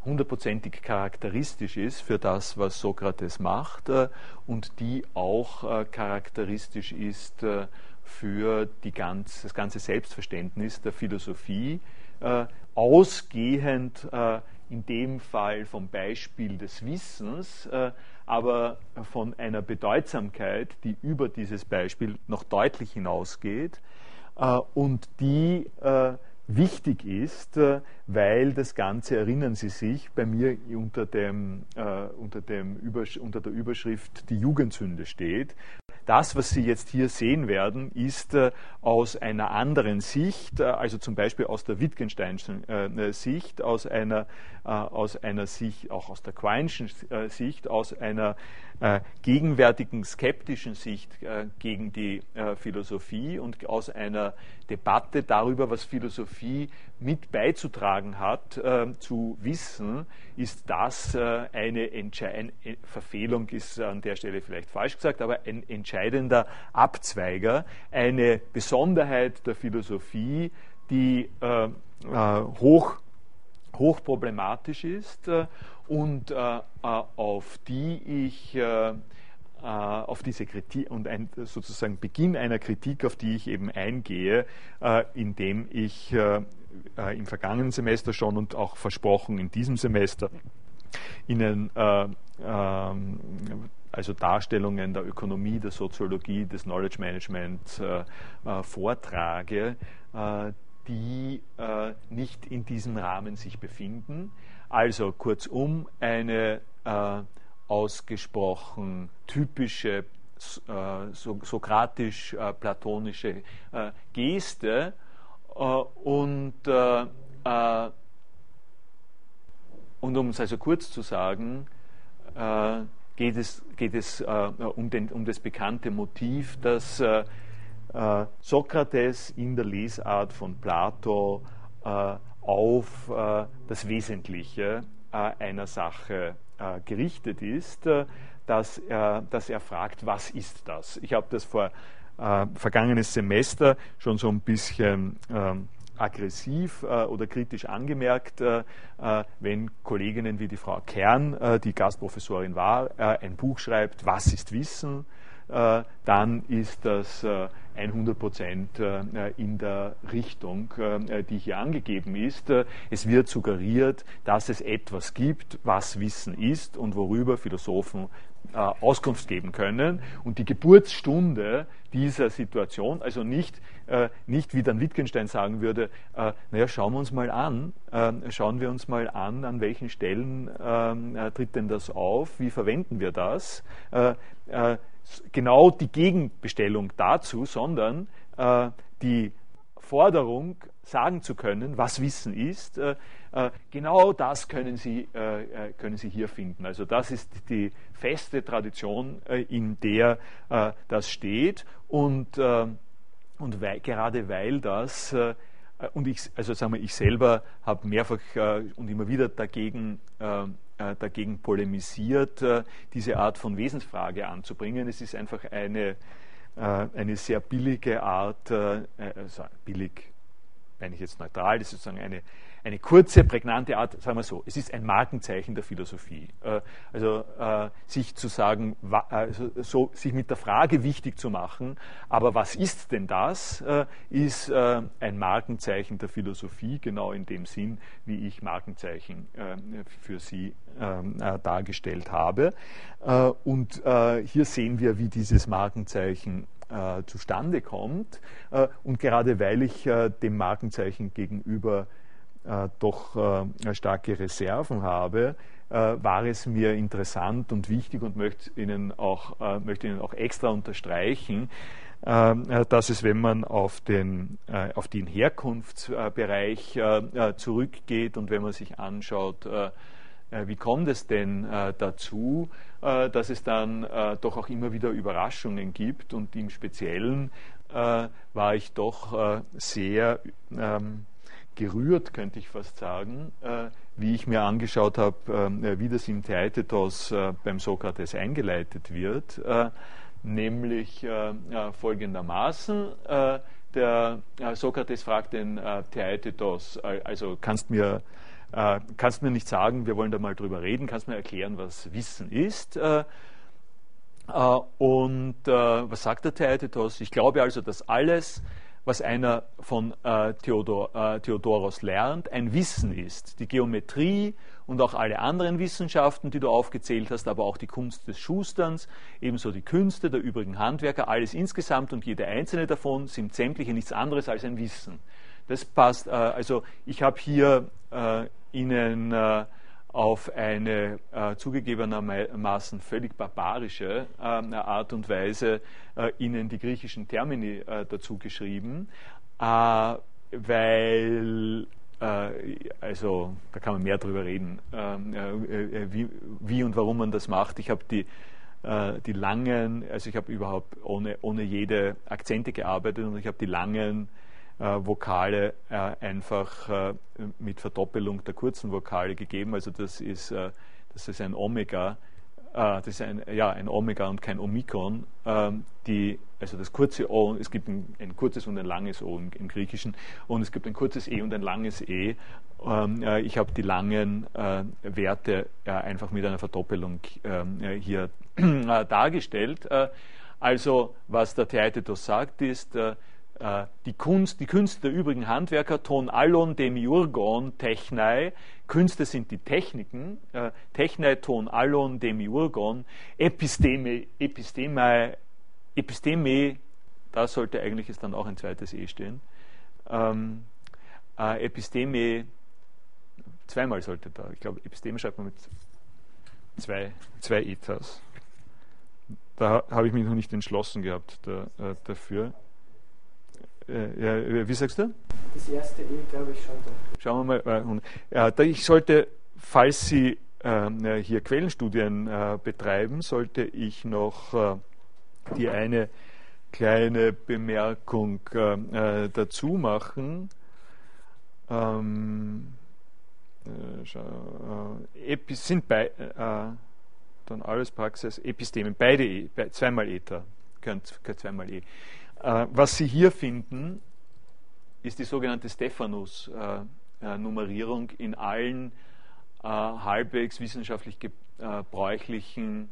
hundertprozentig charakteristisch ist für das, was Sokrates macht äh, und die auch äh, charakteristisch ist äh, für ganz, das ganze Selbstverständnis der Philosophie, ausgehend in dem Fall vom Beispiel des Wissens, aber von einer Bedeutsamkeit, die über dieses Beispiel noch deutlich hinausgeht und die wichtig ist, äh, weil das Ganze, erinnern Sie sich, bei mir unter, dem, äh, unter, dem unter der Überschrift die Jugendsünde steht. Das, was Sie jetzt hier sehen werden, ist äh, aus einer anderen Sicht, äh, also zum Beispiel aus der Wittgensteinschen äh, Sicht, aus einer, aus einer Sicht, auch aus der Quineschen Sicht, aus einer gegenwärtigen skeptischen Sicht gegen die Philosophie und aus einer Debatte darüber, was Philosophie mit beizutragen hat, äh, zu wissen, ist das äh, eine Entscheid Verfehlung, ist an der Stelle vielleicht falsch gesagt, aber ein entscheidender Abzweiger, eine Besonderheit der Philosophie, die äh, äh hoch hochproblematisch ist äh, und äh, auf die ich auf diese Kritik und ein, sozusagen Beginn einer Kritik, auf die ich eben eingehe, indem ich äh, im vergangenen Semester schon und auch versprochen in diesem Semester Ihnen äh, ähm, also Darstellungen der Ökonomie, der Soziologie, des Knowledge Management äh, äh vortrage, äh, die äh, nicht in diesem Rahmen sich befinden. Also kurzum eine ausgesprochen typische so, sokratisch-platonische Geste, äh, und, äh, äh, und um es also kurz zu sagen, geht es, geht es um, den, um, das bekannte Motiv, dass Sokrates in der Lesart von Plato auf das Wesentliche einer Sache gerichtet ist, dass er, dass er fragt, was ist das? Ich habe das vor äh, vergangenes Semester schon so ein bisschen ähm, aggressiv äh, oder kritisch angemerkt, äh, äh, wenn Kolleginnen wie die Frau Kern, äh, die Gastprofessorin war, äh, ein Buch schreibt, Was ist Wissen? dann ist das 100 Prozent in der Richtung, die hier angegeben ist. Es wird suggeriert, dass es etwas gibt, was Wissen ist und worüber Philosophen äh, Auskunft geben können. Und die Geburtsstunde dieser Situation, also nicht, äh, nicht wie dann Wittgenstein sagen würde, äh, naja, schauen wir uns mal an, äh, schauen wir uns mal an, an welchen Stellen ähm, äh, tritt denn das auf, wie verwenden wir das. Äh, genau die Gegenbestellung dazu, sondern die Forderung, sagen zu können, was Wissen ist, genau das können Sie, können Sie hier finden. Also das ist die feste Tradition, in der das steht. Und, und weil, gerade weil das und ich, also sagen wir, ich selber habe mehrfach und immer wieder dagegen äh, dagegen polemisiert, äh, diese Art von Wesensfrage anzubringen. Es ist einfach eine, äh, eine sehr billige Art, also billig meine ich jetzt neutral, das ist sozusagen eine, eine kurze, prägnante Art, sagen wir so, es ist ein Markenzeichen der Philosophie. Äh, also äh, sich zu sagen, also so, sich mit der Frage wichtig zu machen, aber was ist denn das, äh, ist ein Markenzeichen der Philosophie, genau in dem Sinn, wie ich Markenzeichen für Sie ähm, dargestellt habe. Und hier sehen wir, wie dieses Markenzeichen zustande kommt. Und gerade weil ich dem Markenzeichen gegenüber äh, doch äh, starke Reserven habe, äh, war es mir interessant und wichtig und möchte Ihnen auch, möchte Ihnen auch extra unterstreichen, dass es, wenn man auf den, auf den Herkunftsbereich zurückgeht und wenn man sich anschaut, äh, wie kommt es denn äh, dazu, äh, dass es dann doch auch immer wieder Überraschungen gibt? Und im Speziellen war ich doch sehr ähm, gerührt, könnte ich fast sagen, wie ich mir angeschaut habe, wie das im Theaetetos beim Sokrates eingeleitet wird, nämlich folgendermaßen. Der Sokrates fragt den Theaetetos, also kannst mir äh, kannst mir nicht sagen, wir wollen da mal drüber reden, kannst mir erklären, was Wissen ist. Äh, äh, und äh, was sagt der Theaetetos? Ich glaube also, dass alles, was einer von äh, Theodor, äh, Theodoros lernt, ein Wissen ist. Die Geometrie und auch alle anderen Wissenschaften, die du aufgezählt hast, aber auch die Kunst des Schusterns, ebenso die Künste der übrigen Handwerker, alles insgesamt und jede einzelne davon sind sämtliche nichts anderes als ein Wissen. Das passt. also ich habe hier ihnen äh, auf eine äh, zugegebenermaßen völlig barbarische äh, Art und Weise äh, ihnen die griechischen Termini äh, dazu geschrieben, äh, weil also da kann man mehr drüber reden, ähm, wie, und warum man das macht. Ich habe die, die langen, also ich habe überhaupt ohne, ohne jede Akzente gearbeitet und ich habe die langen äh, Vokale äh, einfach äh, mit Verdoppelung der kurzen Vokale gegeben. Also das ist, das ist ein Omega, das ist ein, ja, ein Omega und kein Omikron. Ähm, die, also das kurze O, es gibt ein, ein kurzes und ein langes O im, im, Griechischen und es gibt ein kurzes E und ein langes E. Ähm, ich habe die langen Werte einfach mit einer Verdoppelung ähm, hier *clears throat* dargestellt. Also was der Theaetetos sagt ist, äh, die Kunst, die Künste der übrigen Handwerker, ton allon demiurgon technei, Künste sind die Techniken, äh, technei ton allon demiurgon, episteme, episteme, episteme, da sollte eigentlich es dann auch ein zweites E stehen, ähm, äh, episteme, zweimal sollte da, ich glaube, episteme schreibt man mit zwei, zwei Ethas. Da habe ich mich noch nicht entschlossen gehabt da, äh, dafür. Äh, wie sagst du? Das erste E, glaube ich, schon. Da. Schauen wir mal. Ja, ich sollte, falls Sie äh, hier Quellenstudien äh, betreiben, sollte ich noch äh, die eine kleine Bemerkung äh, dazu machen. Ähm, sind bei, dann alles Praxis, Epistemen, beide E, zweimal Ether, gehören zweimal E. Äh, was Sie hier finden, ist die sogenannte Stephanus-Nummerierung in allen äh, halbwegs wissenschaftlich gebräuchlichen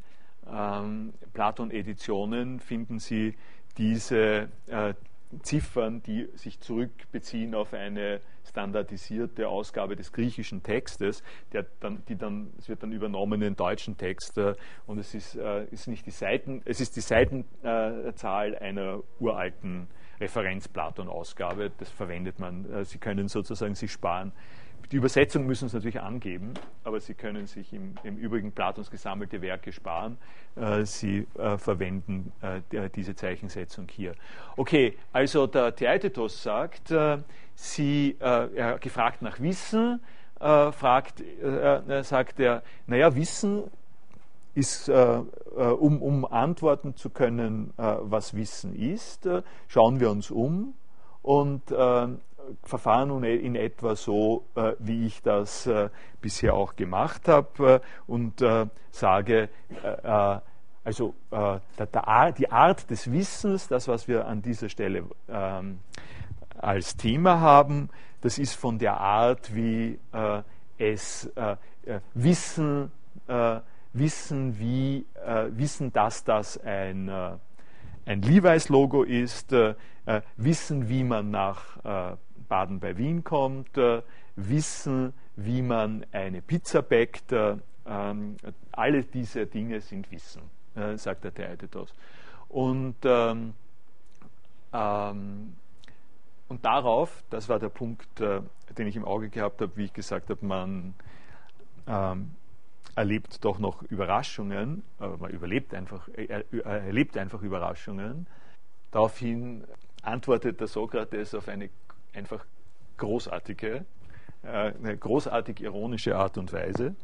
ähm, Platon-Editionen finden Sie diese äh, Ziffern, die sich zurückbeziehen auf eine standardisierte Ausgabe des griechischen Textes, der dann, die dann, es wird dann übernommen in den deutschen Text äh, und es ist, äh, ist nicht die Seiten, es ist die Seitenzahl einer uralten Referenz-Platon-Ausgabe. Das verwendet man. Äh, Sie können sozusagen sich sparen die Übersetzung müssen Sie natürlich angeben, aber Sie können sich im, im Übrigen Platons gesammelte Werke sparen. Äh, Sie äh, verwenden äh, diese Zeichensetzung hier. Okay, also der Theaetetos sagt, äh, Sie, äh, er gefragt nach Wissen, äh, fragt, sagt er, naja, Wissen ist, um, um, antworten zu können, was Wissen ist, schauen wir uns um und verfahren nun in etwa so, wie ich das bisher auch gemacht habe und sage, also die Art des Wissens, das, was wir an dieser Stelle ähm, als Thema haben, das ist von der Art, wie äh, es äh, äh Wissen, äh, Wissen, wie, äh, Wissen, dass das ein, äh, ein Levi's-Logo ist, Wissen, wie man nach Baden bei Wien kommt, Wissen, wie man eine Pizza backt, ähm, alle diese Dinge sind Wissen, sagt der Theaetetos. Und ähm, ähm, und darauf, das war der Punkt, äh, den ich im Auge gehabt habe, wie ich gesagt habe, man ähm, erlebt doch noch Überraschungen, äh, man überlebt einfach, er erlebt einfach Überraschungen. Daraufhin antwortet der Sokrates auf eine einfach großartige, äh, eine großartig ironische Art und Weise,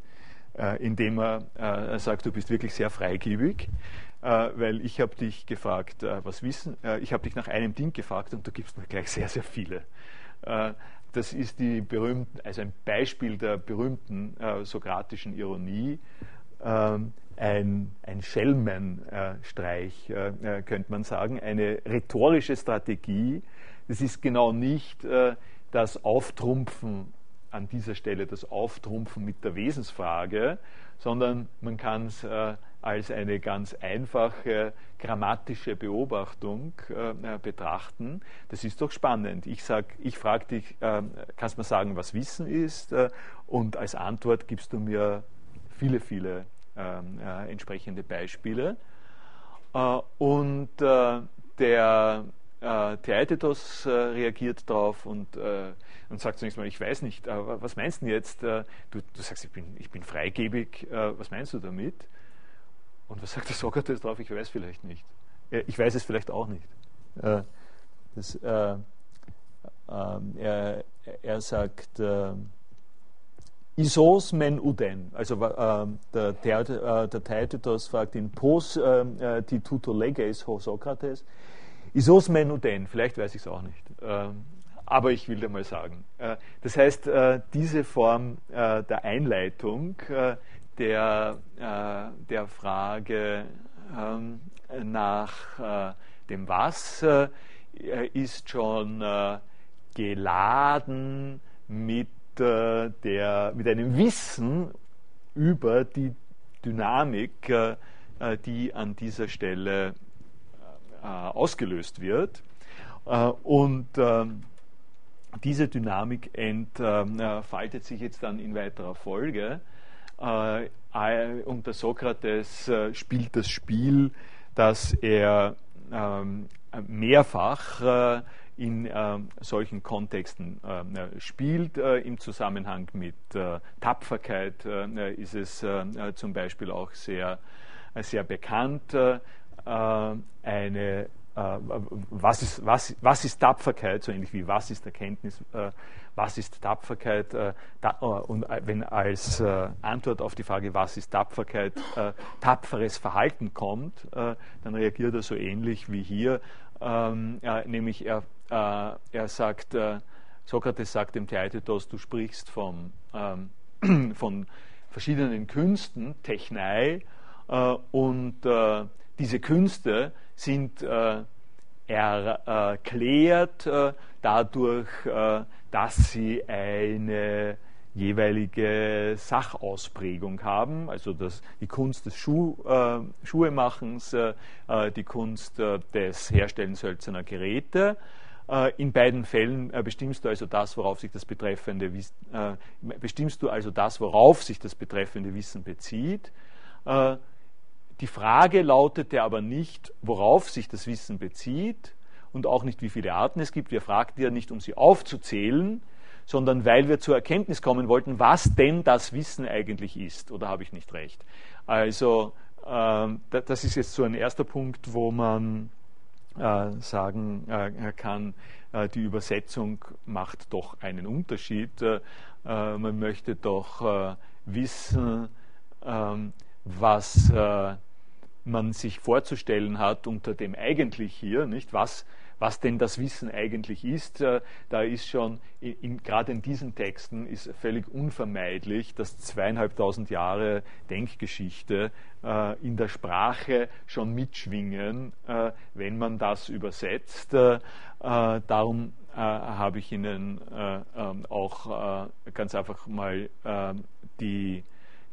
äh, indem er äh, sagt, du bist wirklich sehr freigebig weil ich habe dich gefragt, was wissen, ich habe dich nach einem Ding gefragt und du gibst mir gleich sehr, sehr viele. Das ist die berühmten, also ein Beispiel der berühmten sokratischen Ironie, ähm, ein, ein Schelmenstreich, äh, könnte man sagen, eine rhetorische Strategie. Das ist genau nicht das Auftrumpfen an dieser Stelle, das Auftrumpfen mit der Wesensfrage, sondern man kann es als eine ganz einfache grammatische Beobachtung äh, betrachten. Das ist doch spannend. Ich, ich frage dich, äh, kannst du mir sagen, was Wissen ist? Äh, und als Antwort gibst du mir viele, viele ähm, äh, entsprechende Beispiele. Äh, und äh, der äh, Theaetetos reagiert darauf und, und sagt zunächst mal, ich weiß nicht, was meinst du jetzt? du, du sagst, ich bin, ich bin freigebig, was meinst du damit? Und was sagt der Sokrates drauf? Ich weiß vielleicht nicht. Ich weiß es vielleicht auch nicht. Äh, das, äh, ähm, er, er, sagt, äh, Isos men uden, also äh, der, der, äh, der Theaetetos fragt ihn, pos äh, die tutor leges ho Sokrates, Isos men uden, vielleicht weiß ich es auch nicht, ähm, aber ich will dir mal sagen. das heißt, diese Form der Einleitung der, äh, der Frage ähm, nach äh, dem Was äh, ist schon äh, geladen mit, äh, der, mit einem Wissen über die Dynamik, äh, die an dieser Stelle ausgelöst wird. und ähm, diese Dynamik entfaltet sich jetzt dann in weiterer Folge äh, und der Sokrates äh, spielt das Spiel, dass er ähm, mehrfach äh, in solchen Kontexten spielt. Im Zusammenhang mit Tapferkeit ist es zum Beispiel auch sehr, sehr bekannt. Eine was ist, was, was ist Tapferkeit, so ähnlich wie was ist Erkenntnis, was ist Tapferkeit? Äh, äh, und äh, wenn als Antwort auf die Frage, was ist Tapferkeit, tapferes Verhalten kommt, dann reagiert er so ähnlich wie hier, ähm, nämlich er, er sagt, Sokrates sagt dem Theaetetos, du sprichst vom, ähm, *clears throat* von verschiedenen Künsten, Technei, und diese Künste sind erklärt dadurch, dass sie eine jeweilige Sachausprägung haben, also das, die Kunst des Schuh, äh, Schuhemachens, äh, die Kunst äh, des Herstellens hölzerner Geräte. Äh, in beiden Fällen äh, bestimmst du also das, worauf sich das betreffende äh, bestimmst du also das, worauf sich das betreffende Wissen bezieht. Die Frage lautete aber nicht, worauf sich das Wissen bezieht, und auch nicht, wie viele Arten es gibt. Wir fragten ja nicht, um sie aufzuzählen, sondern weil wir zur Erkenntnis kommen wollten, was denn das Wissen eigentlich ist. Oder habe ich nicht recht? Also, äh, das ist jetzt so ein erster Punkt, wo man äh, sagen äh, kann, äh, die Übersetzung macht doch einen Unterschied. Äh, man möchte doch wissen, ähm, was man sich vorzustellen hat unter dem eigentlich hier, nicht? Was, was denn das Wissen eigentlich ist. Äh, da ist schon, gerade in diesen Texten, ist völlig unvermeidlich, dass zweieinhalbtausend Jahre Denkgeschichte äh, in der Sprache schon mitschwingen, äh, wenn man das übersetzt. darum habe ich Ihnen ähm, auch ganz einfach mal die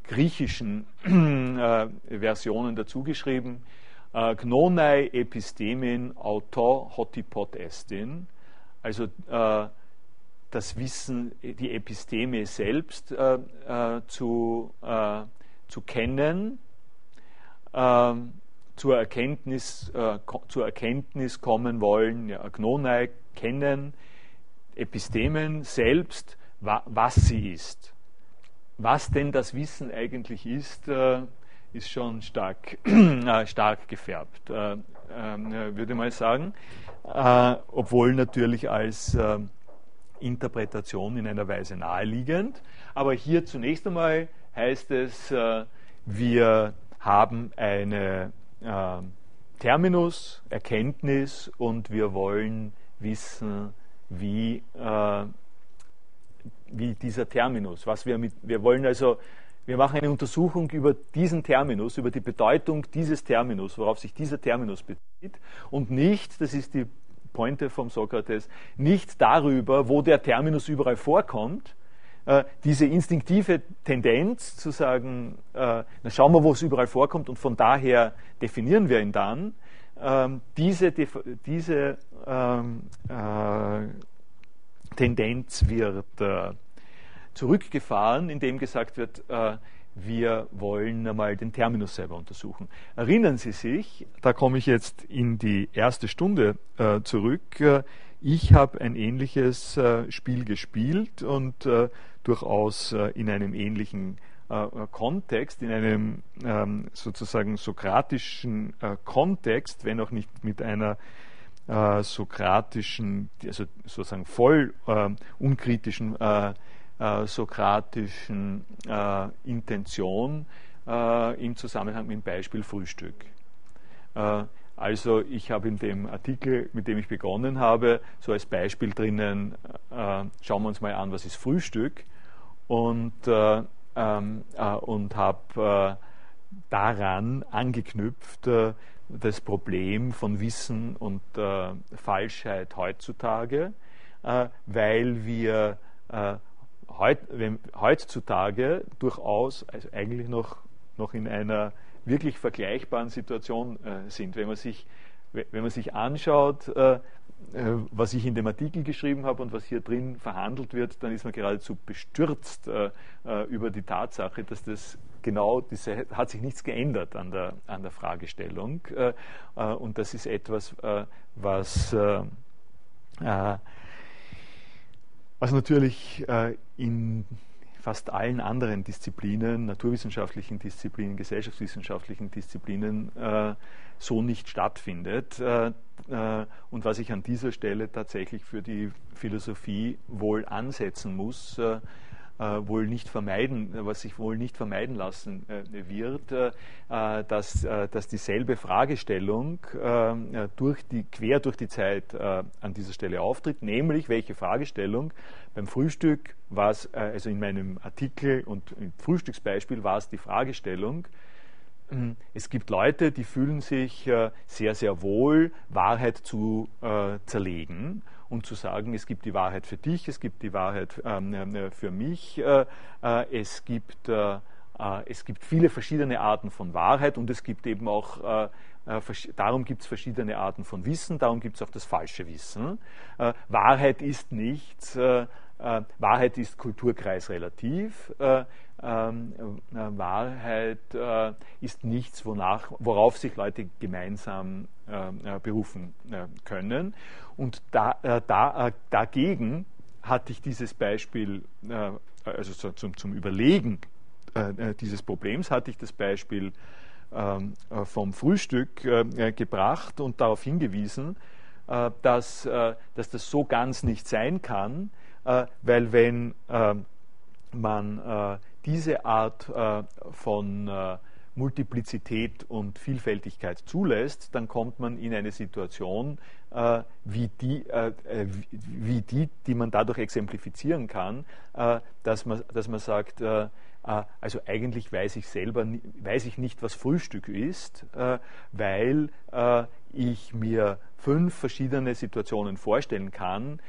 griechischen *clears throat* Versionen dazugeschrieben. Gnonai epistemin auto hotipot estin, also äh, das Wissen, die Episteme selbst äh, äh, zu, äh, zu kennen, zur, Erkenntnis, äh, zur Erkenntnis kommen wollen, ja, Gnonai kennen, Epistemen selbst, wa was sie ist. Was denn das Wissen eigentlich ist, äh, ist schon stark, *clears throat* äh, stark gefärbt, äh, würde ich mal sagen. Obwohl natürlich als Interpretation in einer Weise naheliegend. Aber hier zunächst einmal heißt es, wir haben eine Terminus, Erkenntnis und wir wollen wissen, wie, wie dieser Terminus, was wir mit, wir wollen also wir machen eine Untersuchung über diesen Terminus, über die Bedeutung dieses Terminus, worauf sich dieser Terminus bezieht. Und nicht, das ist die Pointe vom Sokrates, nicht darüber, wo der Terminus überall vorkommt, äh, diese instinktive Tendenz zu sagen, äh, na schauen wir, wo es überall vorkommt und von daher definieren wir ihn dann, ähm, diese, diese ähm, äh, Tendenz wird äh, zurückgefahren, indem gesagt wird, äh, wir wollen einmal den Terminus selber untersuchen. Erinnern Sie sich, da komme ich jetzt in die erste Stunde äh, zurück. Äh, ich habe ein ähnliches äh, Spiel gespielt und äh, durchaus in einem ähnlichen Kontext, in einem ähm, sozusagen sokratischen Kontext, wenn auch nicht mit einer sokratischen, also sozusagen voll unkritischen äh, sokratischen äh, Intention äh, im Zusammenhang mit dem Beispiel Frühstück. Äh, also ich habe in dem Artikel, mit dem ich begonnen habe, so als Beispiel drinnen, äh, schauen wir uns mal an, was ist Frühstück und, äh, ähm, und habe daran angeknüpft, das Problem von Wissen und Falschheit heutzutage, weil wir heut, wenn, heutzutage durchaus also eigentlich noch, noch in einer wirklich vergleichbaren Situation äh, sind. Wenn man sich, wenn man sich anschaut, äh, äh, was ich in dem Artikel geschrieben habe und was hier drin verhandelt wird, dann ist man geradezu bestürzt äh, äh, über die Tatsache, dass das genau, diese, hat sich nichts geändert an der, an der Fragestellung. Äh, und das ist etwas, was was natürlich äh, in fast allen anderen Disziplinen, naturwissenschaftlichen Disziplinen, gesellschaftswissenschaftlichen Disziplinen äh, so nicht stattfindet. Äh, äh, und was ich an dieser Stelle tatsächlich für die Philosophie wohl ansetzen muss, äh, wohl nicht vermeiden, was sich wohl nicht vermeiden lassen äh, wird, äh, dass, dass dieselbe Fragestellung durch die, quer durch die Zeit an dieser Stelle auftritt, nämlich welche Fragestellung? Beim Frühstück war es, also in meinem Artikel und im Frühstücksbeispiel war es die Fragestellung, hm, es gibt Leute, die fühlen sich sehr, sehr wohl, Wahrheit zu zerlegen und zu sagen, es gibt die Wahrheit für dich, es gibt die Wahrheit ähm, äh, für mich, äh, äh, es, gibt, es gibt viele verschiedene Arten von Wahrheit und es gibt eben auch, darum gibt es verschiedene Arten von Wissen, darum gibt es auch das falsche Wissen. Wahrheit ist nichts, Wahrheit ist kulturkreisrelativ. Ähm, Wahrheit ist nichts, wonach, worauf sich Leute gemeinsam berufen können. Und da, äh, da, äh, dagegen hatte ich dieses Beispiel, äh, also so zum, zum Überlegen äh, äh, dieses Problems, hatte ich das Beispiel ähm, äh, vom Frühstück gebracht und darauf hingewiesen, dass, dass das so ganz nicht sein kann, weil wenn man diese Art von Multiplizität und Vielfältigkeit zulässt, dann kommt man in eine Situation äh, wie, die, äh, äh wie die, die man dadurch exemplifizieren kann, äh, dass, man, dass man sagt, äh, äh, also eigentlich weiß ich selber weiß ich nicht, was Frühstück ist, weil ich mir fünf verschiedene Situationen vorstellen kann,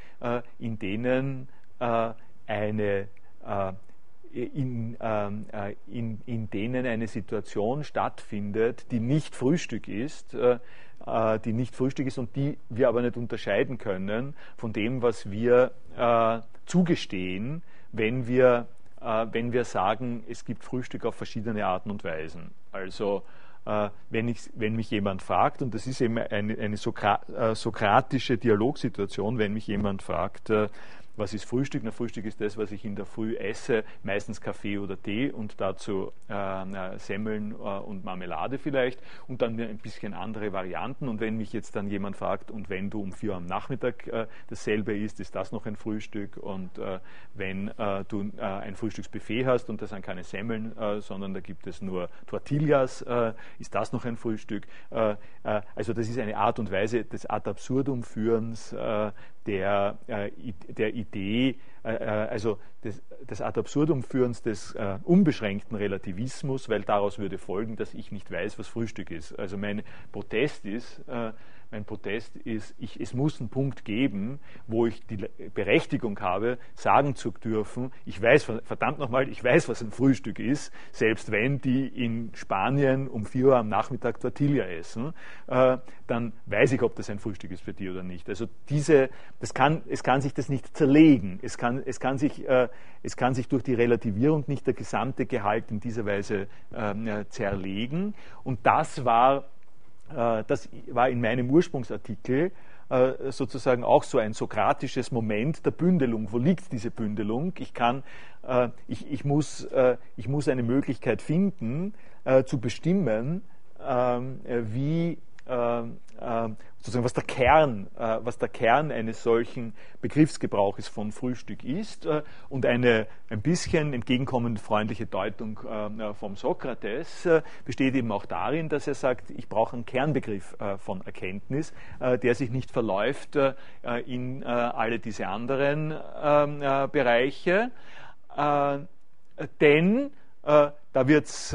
in denen eine in, ähm, äh, in, in denen eine Situation stattfindet, die nicht Frühstück ist, äh, äh, die nicht Frühstück ist und die wir aber nicht unterscheiden können von dem, was wir äh, zugestehen, wenn wir, äh, wenn wir sagen, es gibt Frühstück auf verschiedene Arten und Weisen. Also äh, wenn, ich, wenn mich jemand fragt, und das ist eben eine, eine sokratische Dialogsituation, wenn mich jemand fragt, was ist Frühstück? Na, Frühstück ist das, was ich in der Früh esse, meistens Kaffee oder Tee und dazu äh, Semmeln äh, und Marmelade vielleicht und dann ein bisschen andere Varianten. Und wenn mich jetzt dann jemand fragt, und wenn du um vier Uhr am Nachmittag äh, dasselbe isst, ist das noch ein Frühstück? Und äh, wenn äh, du äh, ein Frühstücksbuffet hast und das sind keine Semmeln, sondern da gibt es nur Tortillas, ist das noch ein Frühstück? also das ist eine Art und Weise des Ad absurdum Führens der, äh, der Idee, äh, äh, also des, des Ad absurdum Führens des unbeschränkten Relativismus, weil daraus würde folgen, dass ich nicht weiß, was Frühstück ist. Also mein Protest ist, mein Protest ist, ich, es muss einen Punkt geben, wo ich die Berechtigung habe, sagen zu dürfen, ich weiß, verdammt nochmal, ich weiß, was ein Frühstück ist, selbst wenn die in Spanien um 4 Uhr am Nachmittag Tortilla essen, äh, dann weiß ich, ob das ein Frühstück ist für die oder nicht. Also diese, das kann, es kann sich das nicht zerlegen. Es kann, es kann, sich, äh, es kann sich durch die Relativierung nicht der gesamte Gehalt in dieser Weise äh, zerlegen. Und das war das war in meinem Ursprungsartikel äh, sozusagen auch so ein sokratisches Moment der Bündelung. Wo liegt diese Bündelung? Ich, kann, äh, ich, ich, muss, ich muss eine Möglichkeit finden, zu bestimmen, ähm, wie sozusagen was der Kern, äh, was der Kern eines solchen Begriffsgebrauches von Frühstück ist äh, und eine ein bisschen entgegenkommende freundliche Deutung äh, vom Sokrates besteht eben auch darin, dass er sagt, ich brauche einen Kernbegriff von Erkenntnis, der sich nicht verläuft in alle diese anderen ähm, Bereiche, denn da wird's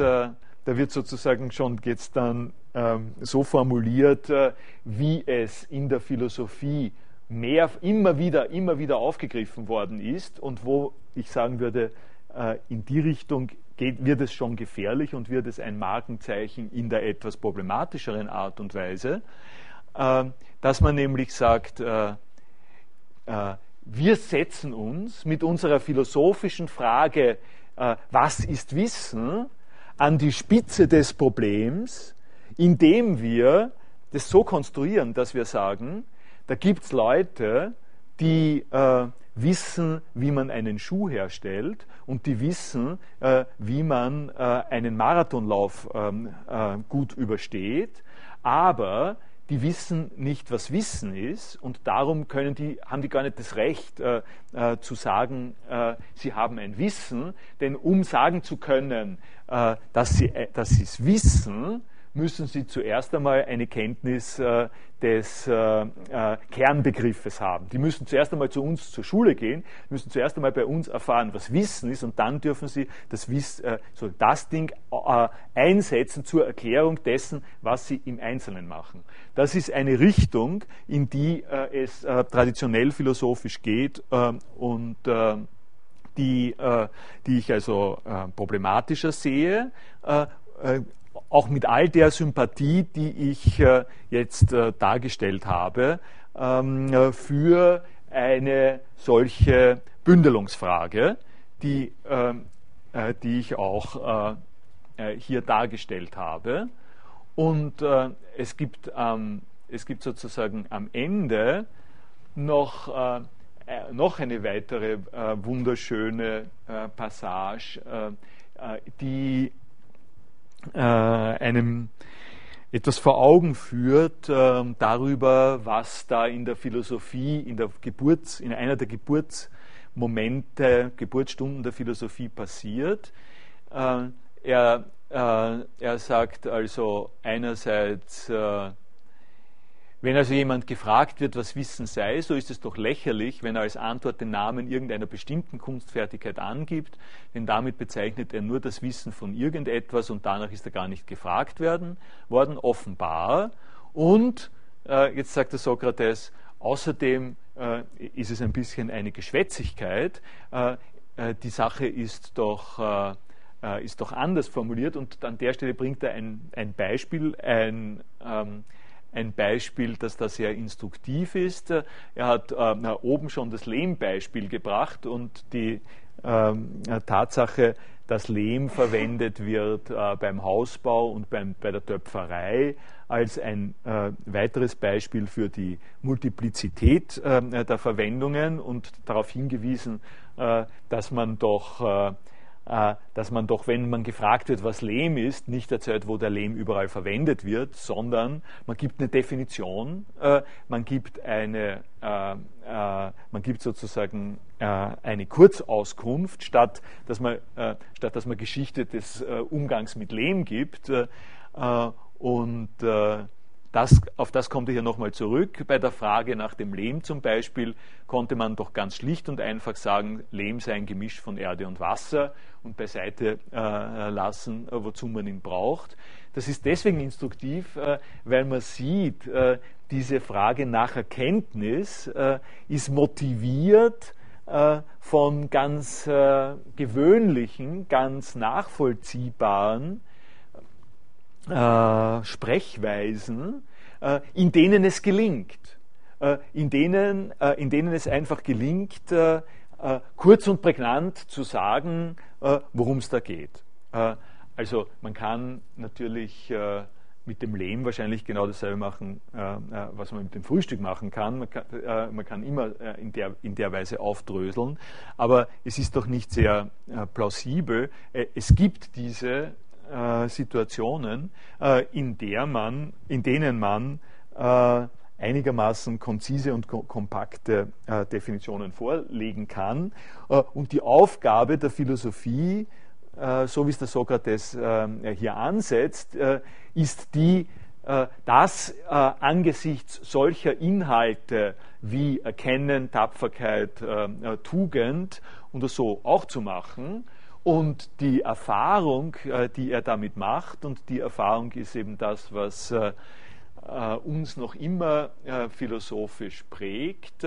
da wird sozusagen schon jetzt dann ähm, so formuliert, äh, wie es in der Philosophie mehr, immer wieder, immer wieder aufgegriffen worden ist und wo ich sagen würde, äh, in die Richtung geht, wird es schon gefährlich und wird es ein Markenzeichen in der etwas problematischeren Art und Weise, äh, dass man nämlich sagt, äh, äh, wir setzen uns mit unserer philosophischen Frage, äh, was ist Wissen, an die Spitze des Problems, indem wir das so konstruieren, dass wir sagen, da gibt es Leute, die äh, wissen, wie man einen Schuh herstellt und die wissen, äh, wie man äh, einen Marathonlauf ähm, äh, gut übersteht, aber die wissen nicht, was Wissen ist und darum können die, haben die gar nicht das Recht äh, äh, zu sagen, sie haben ein Wissen, denn um sagen zu können, dass sie äh, dass es wissen, müssen Sie zuerst einmal eine Kenntnis äh, des äh, äh, Kernbegriffes haben. Die müssen zuerst einmal zu uns zur Schule gehen, müssen zuerst einmal bei uns erfahren, was Wissen ist, und dann dürfen Sie das, Wiss, äh, so das Ding äh, einsetzen zur Erklärung dessen, was Sie im Einzelnen machen. Das ist eine Richtung, in die äh, es traditionell philosophisch geht und die, die ich also problematischer sehe auch mit all der Sympathie, die ich äh, jetzt äh, dargestellt habe, ähm, äh, für eine solche Bündelungsfrage, die, ähm, die ich auch hier dargestellt habe. Und es, gibt, es gibt sozusagen am Ende noch, noch eine weitere wunderschöne Passage, die äh, einem etwas vor Augen führt äh, darüber, was da in der Philosophie, in, der Geburts-, in einer der Geburtsmomente Momente, Geburtsstunden der Philosophie passiert. Äh, er, äh, er sagt also einerseits, äh, wenn also jemand gefragt wird, was Wissen sei, so ist es doch lächerlich, wenn er als Antwort den Namen irgendeiner bestimmten Kunstfertigkeit angibt, denn damit bezeichnet er nur das Wissen von irgendetwas und danach ist er gar nicht gefragt werden, worden, offenbar. Und, äh, jetzt sagt der Sokrates, außerdem äh, ist es ein bisschen eine Geschwätzigkeit, äh, äh die Sache ist doch äh, äh, ist doch anders formuliert und an der Stelle bringt er ein, ein Beispiel, ein, ähm, ein Beispiel, das da sehr instruktiv ist. Er hat äh, oben schon das Lehmbeispiel gebracht und die äh, Tatsache, dass Lehm verwendet wird äh, beim Hausbau und beim, bei der Töpferei als ein äh, weiteres Beispiel für die Multiplizität äh, der Verwendungen und darauf hingewiesen, äh, dass man doch äh, dass man doch, wenn man gefragt wird, was Lehm ist, nicht erzählt, wo der Lehm überall verwendet wird, sondern man gibt eine Definition, äh, man gibt eine, äh, man gibt sozusagen eine Kurzauskunft, statt dass man, statt dass man Geschichte des Umgangs mit Lehm gibt. Und das, auf das kommt er hier nochmal zurück. Bei der Frage nach dem Lehm zum Beispiel konnte man doch ganz schlicht und einfach sagen, Lehm sei ein Gemisch von Erde und Wasser und beiseite äh, lassen, äh, wozu man ihn braucht. Das ist deswegen instruktiv, äh, weil man sieht, äh, diese Frage nach Erkenntnis äh, ist motiviert äh, von ganz gewöhnlichen, ganz nachvollziehbaren äh, Sprechweisen, äh, in denen es gelingt, äh, in, denen, äh, in denen es einfach gelingt, äh, äh, kurz und prägnant zu sagen, worum es da geht. also man kann natürlich mit dem Lehm wahrscheinlich genau dasselbe machen, was man mit dem Frühstück machen kann. Man kann, man kann immer in, der, in der Weise aufdröseln, aber es ist doch nicht sehr plausibel. es gibt diese äh, Situationen, äh, in, der man, in denen man äh, einigermaßen konzise und kompakte äh, Definitionen vorlegen kann. Äh, und die Aufgabe der Philosophie, so wie es der Sokrates hier ansetzt, ist die, das angesichts solcher Inhalte wie Erkennen, Tapferkeit, Tugend und so auch zu machen und die Erfahrung, äh, die er damit macht, und die Erfahrung ist eben das, was äh, äh, uns noch immer philosophisch prägt,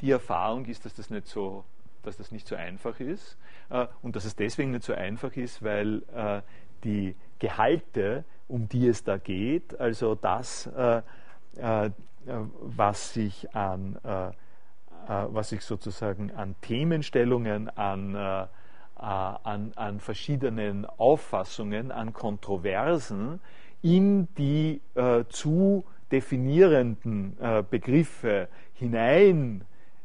die Erfahrung ist, dass das nicht so, dass das nicht so einfach ist und dass es deswegen nicht so einfach ist, weil die Gehalte, um die es da geht, also das, was sich an was sich sozusagen an Themenstellungen, an an, an, verschiedenen Auffassungen, an Kontroversen in die äh, zu definierenden äh, Begriffe hinein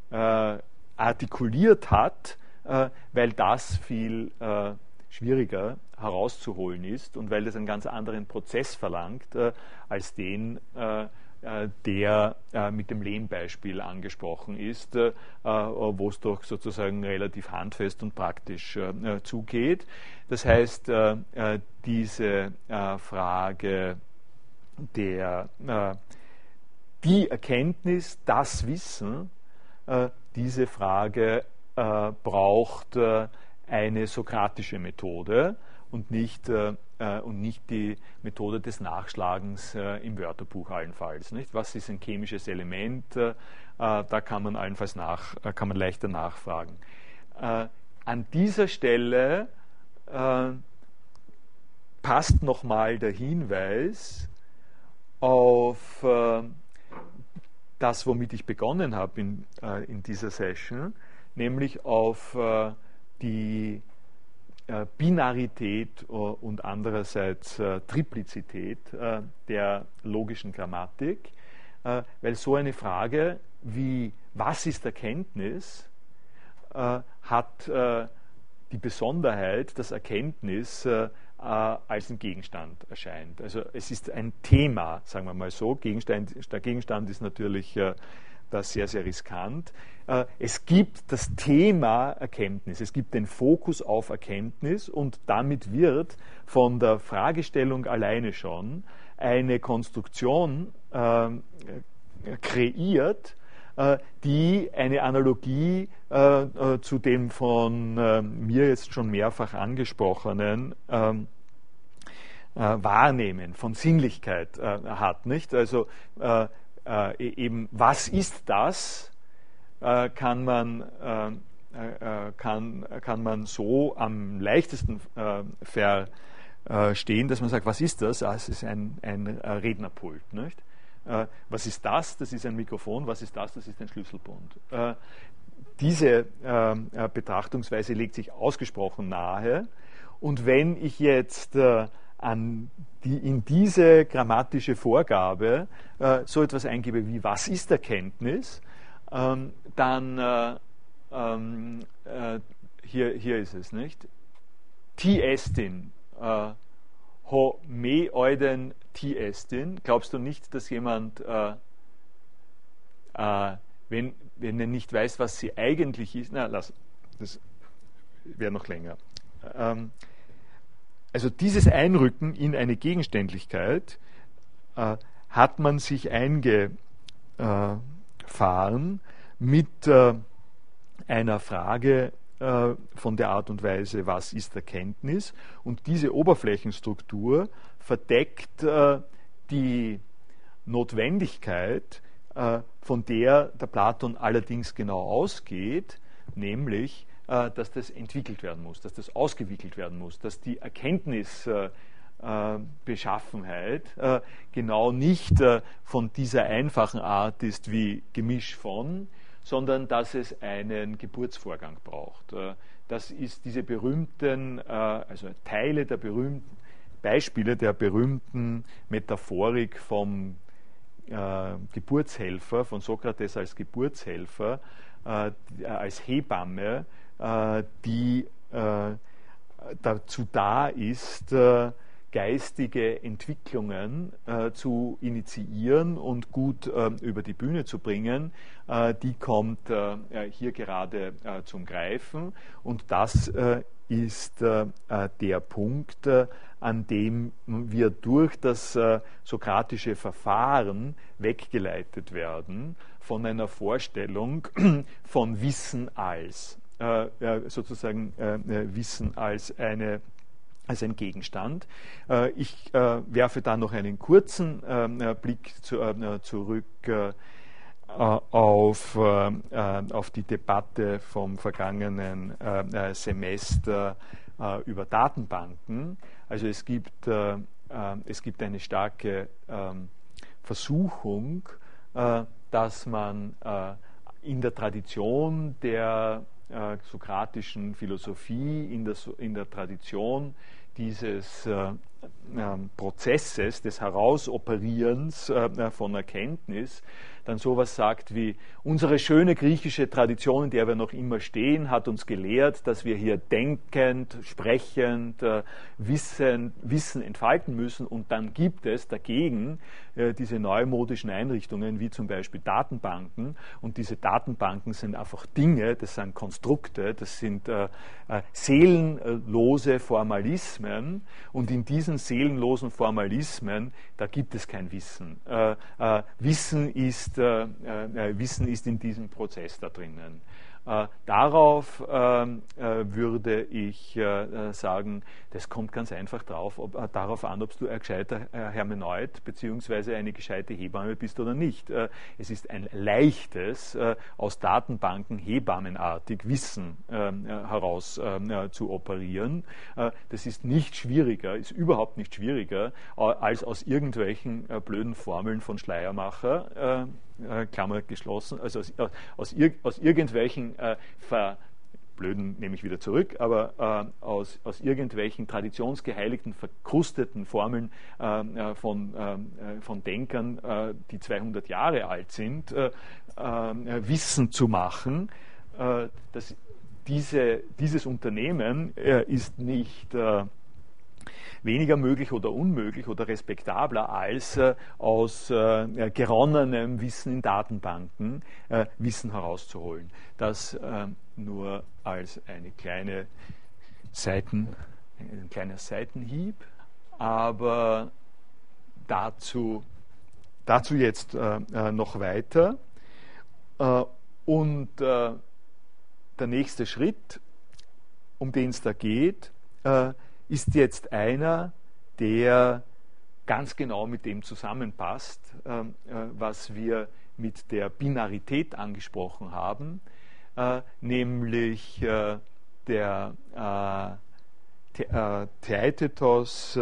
äh, artikuliert hat, äh, weil das viel äh, schwieriger herauszuholen ist und weil das einen ganz anderen Prozess verlangt als den, äh, der äh, mit dem Lehmbeispiel angesprochen ist, äh, wo es doch sozusagen relativ handfest und praktisch zugeht. Das heißt, diese Frage der die Erkenntnis, das Wissen, diese Frage braucht eine sokratische Methode und nicht äh, und nicht die Methode des Nachschlagens äh, im Wörterbuch allenfalls. Nicht? Was ist ein chemisches Element? Äh, da kann man allenfalls nach, äh, kann man leichter nachfragen. Äh, an dieser Stelle passt nochmal der Hinweis auf das, womit ich begonnen habe in, in dieser Session, nämlich auf die Binarität äh, und andererseits äh, Triplizität der logischen Grammatik, weil so eine Frage wie was ist Erkenntnis hat die Besonderheit, dass Erkenntnis als ein Gegenstand erscheint. Also es ist ein Thema, sagen wir mal so. Gegenstand, der Gegenstand ist natürlich das sehr, sehr riskant. Es gibt das Thema Erkenntnis, es gibt den Fokus auf Erkenntnis und damit wird von der Fragestellung alleine schon eine Konstruktion äh, kreiert, äh, die eine Analogie äh, äh zu dem von äh, mir jetzt schon mehrfach angesprochenen ähm, äh, Wahrnehmen von Sinnlichkeit hat. Also e-, eben, was ist das, kann man kann, kann man so am leichtesten äh, stehen, dass man sagt, was ist das? Ah, es ist ein, ein äh, Rednerpult. Nicht? Äh, was ist das? Das ist ein Mikrofon. Was ist das? Das ist ein Schlüsselbund. diese Betrachtungsweise legt sich ausgesprochen nahe. Und wenn ich jetzt an die, in diese grammatische Vorgabe äh, so etwas eingebe wie was ist Erkenntnis, ähm, dann äh, ähm, äh, hier, hier ist es nicht. Ti estin, äh, ho me euden ti estin. Glaubst du nicht, dass jemand, äh, äh, wenn, wenn er nicht weiß, was sie eigentlich ist, na, lass, das wäre noch länger. Ähm, also dieses Einrücken in eine Gegenständlichkeit äh, hat man sich eingefahren mit äh, einer Frage äh, von der Art und Weise, was ist Erkenntnis. Und diese Oberflächenstruktur verdeckt äh, die Notwendigkeit, äh, von der der Platon allerdings genau ausgeht, nämlich, dass das entwickelt werden muss, dass das ausgewickelt werden muss, dass die Erkenntnisbeschaffenheit genau nicht von dieser einfachen Art ist wie Gemisch von, sondern dass es einen Geburtsvorgang braucht. Äh, das ist diese berühmten, äh, also Teile der berühmten, Beispiele der berühmten Metaphorik vom äh, Geburtshelfer, von Sokrates als Geburtshelfer, als Hebamme, die dazu da ist, geistige Entwicklungen äh, zu initiieren und gut äh, über die Bühne zu bringen, äh, die kommt äh, hier gerade äh, zum Greifen. Und das äh, ist der Punkt, an dem wir durch das sokratische Verfahren weggeleitet werden von einer Vorstellung von Wissen als, sozusagen Wissen als eine als ein Gegenstand. Äh, ich äh, werfe da noch einen kurzen ähm, äh, Blick zurück auf, auf die Debatte vom vergangenen Semester über Datenbanken. Also es gibt, es gibt eine starke ähm, Versuchung, dass man in der Tradition der äh, sokratischen Philosophie, in der, in der Tradition dieses äh, Prozesses des Herausoperierens äh, von Erkenntnis dann sowas sagt wie, unsere schöne griechische Tradition, in der wir noch immer stehen, hat uns gelehrt, dass wir hier denkend, sprechend, äh, Wissen, Wissen entfalten müssen. Und dann gibt es dagegen äh, diese neumodischen Einrichtungen wie zum Beispiel Datenbanken. Und diese Datenbanken sind einfach Dinge, das sind Konstrukte, das sind äh, äh seelenlose Formalismen. Und in diesen seelenlosen Formalismen, da gibt es kein Wissen. Äh, äh, Wissen ist äh, äh, Wissen ist in diesem Prozess da drinnen. Äh, darauf ähm, äh, würde ich äh, sagen, das kommt ganz einfach drauf, ob, darauf an, ob du ein gescheiter Hermeneut bzw. eine gescheite Hebamme bist oder nicht. es ist ein leichtes, aus Datenbanken hebammenartig Wissen ähm, heraus ähm, zu operieren. das ist nicht schwieriger, ist überhaupt nicht schwieriger, als aus irgendwelchen blöden Formeln von Schleiermacher äh, Klammer geschlossen, also aus, aus, aus irgendwelchen äh, ver, blöden nehme ich wieder zurück, aber äh, aus, aus irgendwelchen traditionsgeheiligten, verkrusteten Formeln äh, äh von, äh, von Denkern, äh, die 200 Jahre alt sind, äh, Wissen zu machen. dass diese, dieses Unternehmen ist nicht weniger möglich oder unmöglich oder respektabler als äh, aus äh, geronnenem Wissen in Datenbanken äh, Wissen herauszuholen. Das äh, nur als eine kleine Seiten, ein kleiner Seitenhieb, aber dazu, dazu jetzt äh, äh, noch weiter. und der nächste Schritt, um den es da geht, ist jetzt einer, der ganz genau mit dem zusammenpasst, ähm, äh, was wir mit der Binarität angesprochen haben, äh, nämlich äh, der Theaetetos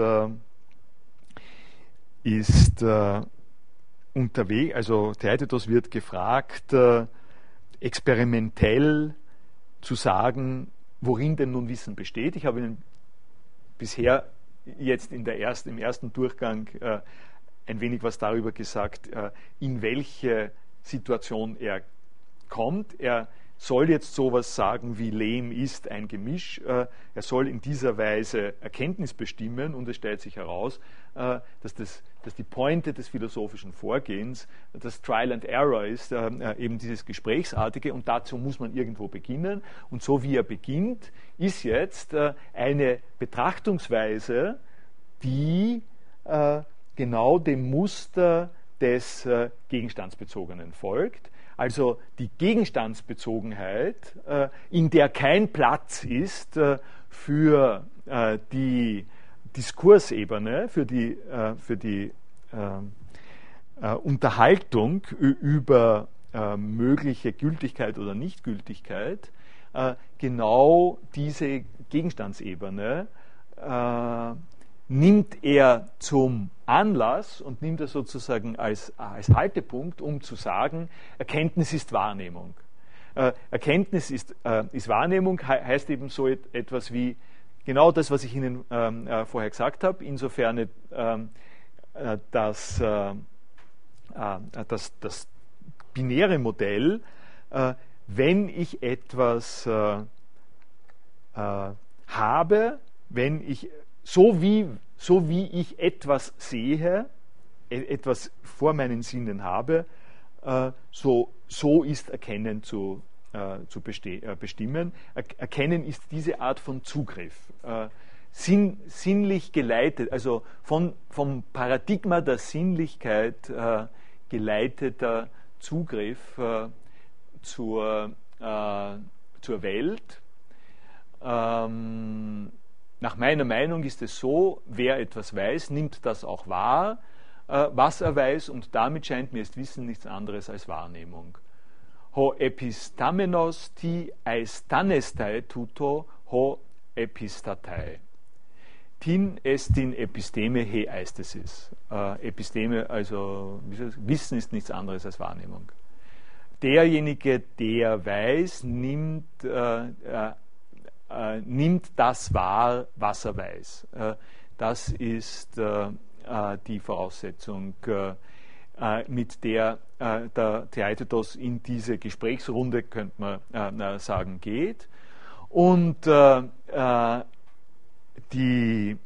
ist unterwegs, also Theaetetos wird gefragt, experimentell zu sagen, worin denn nun Wissen besteht. Ich habe Ihnen bisher jetzt in der ersten, im ersten Durchgang äh, ein wenig was darüber gesagt, äh, in welche Situation er kommt. Er soll jetzt sowas sagen wie Lehm ist ein Gemisch. Äh, er soll in dieser Weise Erkenntnis bestimmen und es stellt sich heraus, äh, dass, das, dass die Pointe des philosophischen Vorgehens das Trial and Error ist, äh, eben dieses Gesprächsartige und dazu muss man irgendwo beginnen. Und so wie er beginnt, ist jetzt eine Betrachtungsweise, die genau dem Muster des Gegenstandsbezogenen folgt also die Gegenstandsbezogenheit, äh, in der kein Platz ist äh, für äh, die Diskursebene, für die, für die Unterhaltung über mögliche Gültigkeit oder Nichtgültigkeit, genau diese Gegenstandsebene nimmt er zum Anlass und nimmt er sozusagen als, als Haltepunkt, um zu sagen, Erkenntnis ist Wahrnehmung. Äh, Erkenntnis ist, äh, ist Wahrnehmung, he heißt eben so et etwas wie genau das, was ich Ihnen ähm, äh, vorher gesagt habe, insofern ähm, äh, dass, äh, äh, dass das binäre Modell, wenn ich etwas habe, wenn ich so wie, so wie ich etwas sehe, e, etwas vor meinen Sinnen habe, äh, so, so ist Erkennen zu, äh, zu äh, bestimmen. Erkennen ist diese Art von Zugriff. Sinn, sinnlich geleitet, also von, vom Paradigma der Sinnlichkeit geleiteter Zugriff zur, zur Welt. Ähm, nach meiner Meinung ist es so, wer etwas weiß, nimmt das auch wahr, äh, was er weiß, und damit scheint mir das Wissen nichts anderes als Wahrnehmung. Ho epistamenos ti aistanestai tuto ho epistatai. Tin estin episteme he eistesis. Äh, Episteme, also Wissen ist nichts anderes als Wahrnehmung. Derjenige, der weiß, nimmt äh, äh äh, nimmt das wahr, was er weiß. Äh, das ist äh, äh die Voraussetzung, äh, mit der der Theaetetos in diese Gesprächsrunde, könnte man sagen, geht. Und die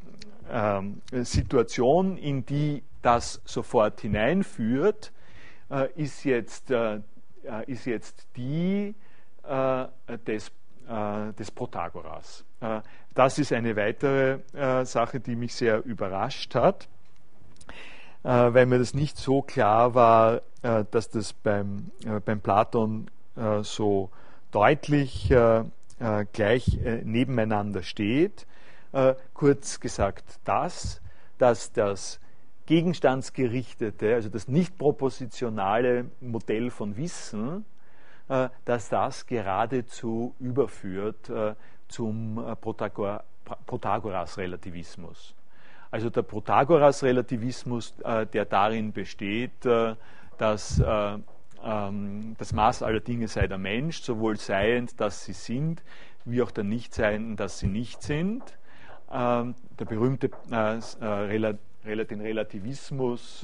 ähm, Situation, in die das sofort hineinführt, ist, jetzt, ist jetzt die des äh, des Protagoras. Äh, das ist eine weitere äh, Sache, die mich sehr überrascht hat, weil mir das nicht so klar war, dass das beim, beim Platon so deutlich gleich nebeneinander steht. Kurz gesagt das, dass das gegenstandsgerichtete, also das nicht propositionale Modell von Wissen, äh, dass das geradezu überführt äh, zum äh, Protagoras-Relativismus. Also der Protagoras-Relativismus, der darin besteht, dass ähm, das Maß aller Dinge sei der Mensch, sowohl seiend, dass sie sind, wie auch der Nichtseienden, dass sie nicht sind. Ähm, der berühmte den Relativismus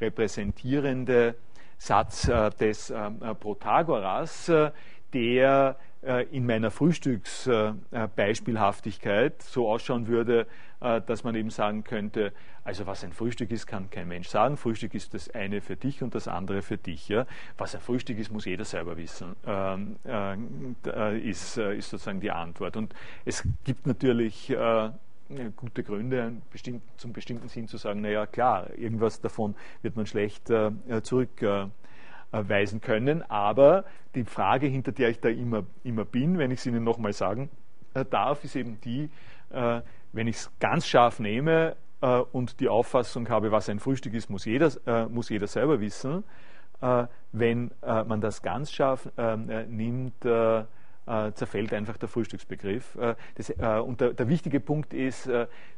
repräsentierende Satz äh, des ähm, äh, Protagoras, äh, der äh, in meiner Frühstücksbeispielhaftigkeit äh, so ausschauen würde, äh, dass man eben sagen könnte, also was ein Frühstück ist, kann kein Mensch sagen. Frühstück ist das eine für dich und das andere für dich. Ja? Was ein Frühstück ist, muss jeder selber wissen, ähm, äh, ist, ist sozusagen die Antwort. Und es gibt natürlich äh, gute Gründe, bestimmt, zum bestimmten Sinn zu sagen, naja klar, irgendwas davon wird man schlecht äh, zurückweisen können. Aber die Frage, hinter der ich da immer, immer bin, wenn ich es Ihnen nochmal sagen darf, ist eben die, wenn ich es ganz scharf nehme äh, und die Auffassung habe, was ein Frühstück ist, muss jeder, äh, muss jeder selber wissen. Äh, wenn äh, man das ganz scharf ähm, äh, zerfällt einfach der Frühstücksbegriff. Das, und der, der, wichtige Punkt ist,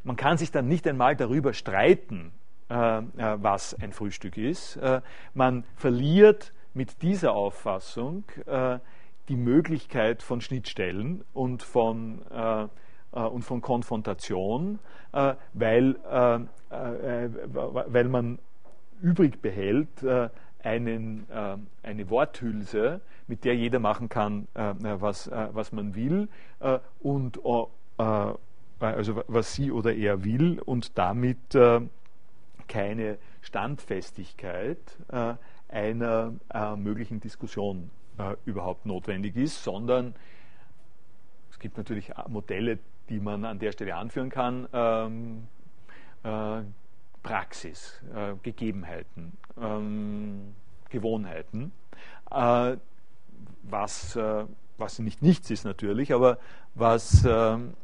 man kann sich dann nicht einmal darüber streiten, was ein Frühstück ist. man verliert mit dieser Auffassung die Möglichkeit von Schnittstellen und von äh, und von Konfrontation, äh, weil, äh, weil man übrig behält einen, eine Worthülse, mit der jeder machen kann, was, was man will und also was sie oder er will und damit keine Standfestigkeit einer möglichen Diskussion überhaupt notwendig ist, sondern es gibt natürlich Modelle die man an der Stelle anführen kann, ähm, äh, Praxis, äh, Gegebenheiten, ähm, Gewohnheiten, äh, was, äh, was nicht nichts ist natürlich, aber was, ähm,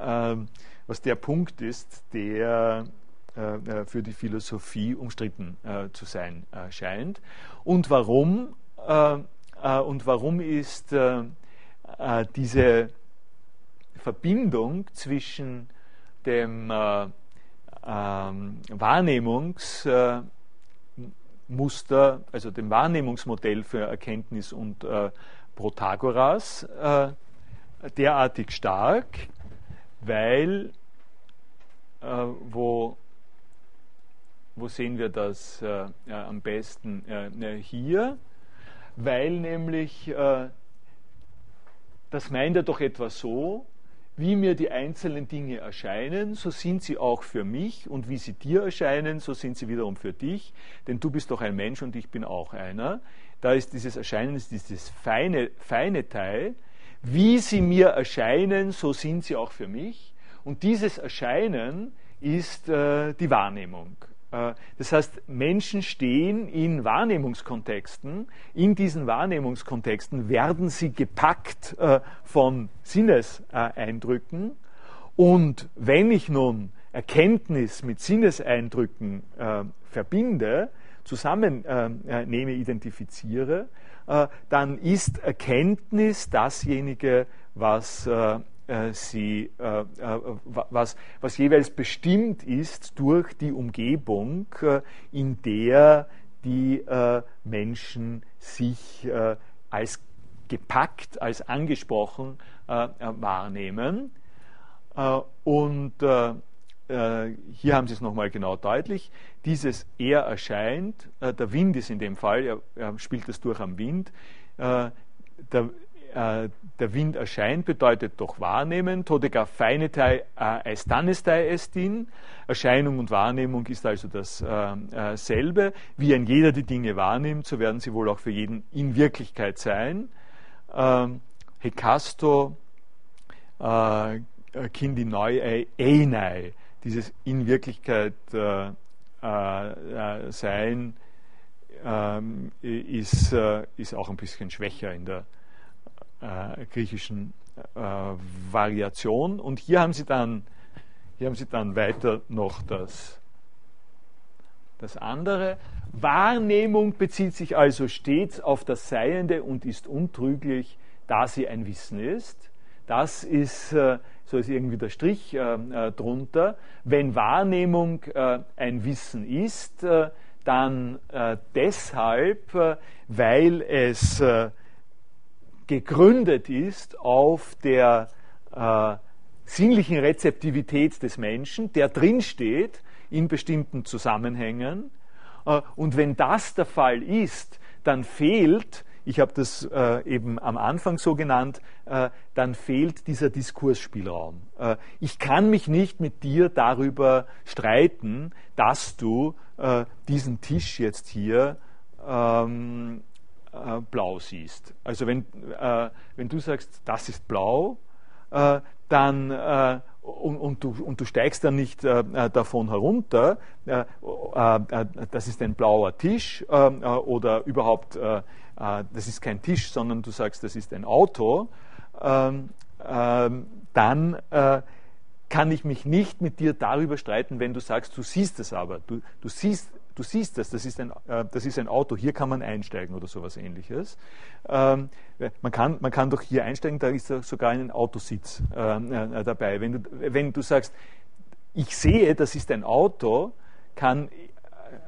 ähm, was der Punkt ist, der äh, für die Philosophie umstritten äh, zu sein scheint. Und warum, und warum ist diese Verbindung zwischen dem äh, ähm, Wahrnehmungsmuster, also dem Wahrnehmungsmodell für Erkenntnis und äh, Protagoras äh, derartig stark, weil äh, wo, wo sehen wir das äh, am besten äh, hier? Weil nämlich das meint er doch etwa so, wie mir die einzelnen Dinge erscheinen, so sind sie auch für mich und wie sie dir erscheinen, so sind sie wiederum für dich, denn du bist doch ein Mensch und ich bin auch einer. Da ist dieses Erscheinen, ist dieses feine, feine Teil. Wie sie mir erscheinen, so sind sie auch für mich. Und dieses Erscheinen ist äh, die Wahrnehmung. Äh, das heißt, Menschen stehen in Wahrnehmungskontexten. In diesen Wahrnehmungskontexten werden sie gepackt äh, von Sinneseindrücken. Und wenn ich nun Erkenntnis mit Sinneseindrücken äh, verbinde, zusammennehme, identifiziere, dann ist Erkenntnis dasjenige, was sie, äh, äh, was, was jeweils bestimmt ist durch die Umgebung, in der die Menschen sich als gepackt, als angesprochen wahrnehmen. Und hier haben Sie es nochmal genau deutlich. Dieses Er erscheint, der Wind ist in dem Fall, er, spielt das durch am Wind. Der, äh, der Wind erscheint, bedeutet doch wahrnehmen. Todega feinetei als Tannestai estin. Erscheinung und Wahrnehmung ist also dasselbe. Äh, äh, Wie ein jeder die Dinge wahrnimmt, so werden sie wohl auch für jeden in Wirklichkeit sein. Ähm, Hekasto äh, Kindi Neu Einei, dieses in Wirklichkeit äh, äh, sein, ähm, ist, ist auch ein bisschen schwächer in der äh, griechischen äh, Variation. Und hier haben sie dann, hier haben sie dann weiter noch das, das andere. Wahrnehmung bezieht sich also stets auf das Seiende und ist untrüglich, da sie ein Wissen ist. Das ist, äh, so ist irgendwie der Strich äh, äh drunter. Wenn Wahrnehmung ein Wissen ist, dann deshalb, weil es gegründet ist auf der äh, sinnlichen Rezeptivität des Menschen, der drinsteht in bestimmten Zusammenhängen. Äh, und wenn das der Fall ist, dann fehlt ich habe das äh, eben am Anfang so genannt, äh, dann fehlt dieser Diskursspielraum. Äh, ich kann mich nicht mit dir darüber streiten, dass du äh, diesen Tisch jetzt hier ähm, äh, blau siehst. Also wenn, äh, wenn du sagst, das ist blau, dann und, und, du, und, du, steigst dann nicht äh, davon herunter, äh, äh, das ist ein blauer Tisch oder überhaupt äh, das ist kein Tisch, sondern du sagst, das ist ein Auto, ähm, ähm, dann äh, kann ich mich nicht mit dir darüber streiten, wenn du sagst, du siehst es aber, du, du siehst du siehst das, das ist, ein, äh, das ist ein Auto, hier kann man einsteigen oder sowas ähnliches. Ähm, man, kann, man kann doch hier einsteigen, da ist sogar ein Autositz äh, äh, dabei. Wenn du, wenn du sagst, ich sehe, das ist ein Auto, kann,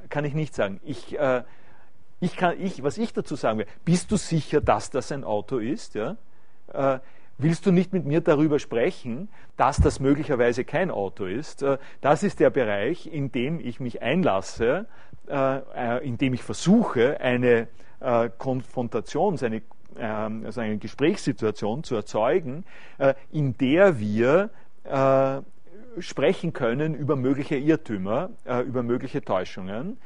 kann ich nicht sagen. Ich, ich kann, ich, was ich dazu sagen will, bist du sicher, dass das ein Auto ist? Ja? Willst du nicht mit mir darüber sprechen, dass das möglicherweise kein Auto ist? Äh, das ist der Bereich, in dem ich mich einlasse, äh, äh in dem ich versuche, eine Konfrontation, eine, ähm, also eine Gesprächssituation zu erzeugen, in der wir sprechen können über mögliche Irrtümer, über mögliche Täuschungen.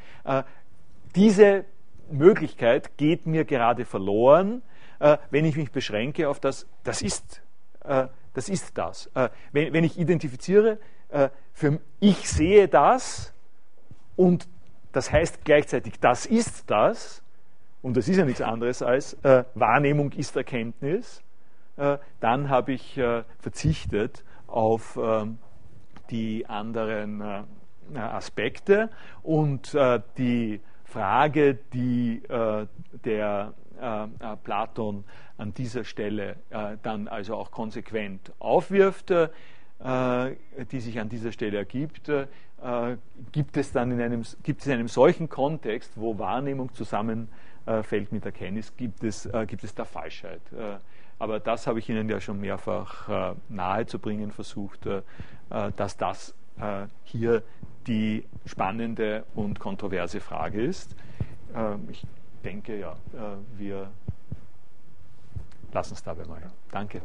diese Möglichkeit geht mir gerade verloren, äh, wenn ich mich beschränke auf das, das ist, äh, das ist das. Äh, wenn, wenn, ich identifiziere, äh, für, ich sehe das und das heißt gleichzeitig, das ist das, und das ist ja nichts anderes als äh, Wahrnehmung ist Erkenntnis, äh, dann habe ich verzichtet auf ähm, die anderen Aspekte und die Frage, die äh, der Platon an dieser Stelle äh, dann also auch konsequent aufwirft, äh, die sich an dieser Stelle ergibt, äh, gibt es dann in einem, gibt es in einem solchen Kontext, wo Wahrnehmung zusammenfällt mit Erkenntnis, gibt es, gibt es da Falschheit. aber das habe ich Ihnen ja schon mehrfach nahezubringen versucht, dass das hier die spannende und kontroverse Frage ist. Ähm, ich denke, ja, äh, wir lassen es dabei mal. Danke.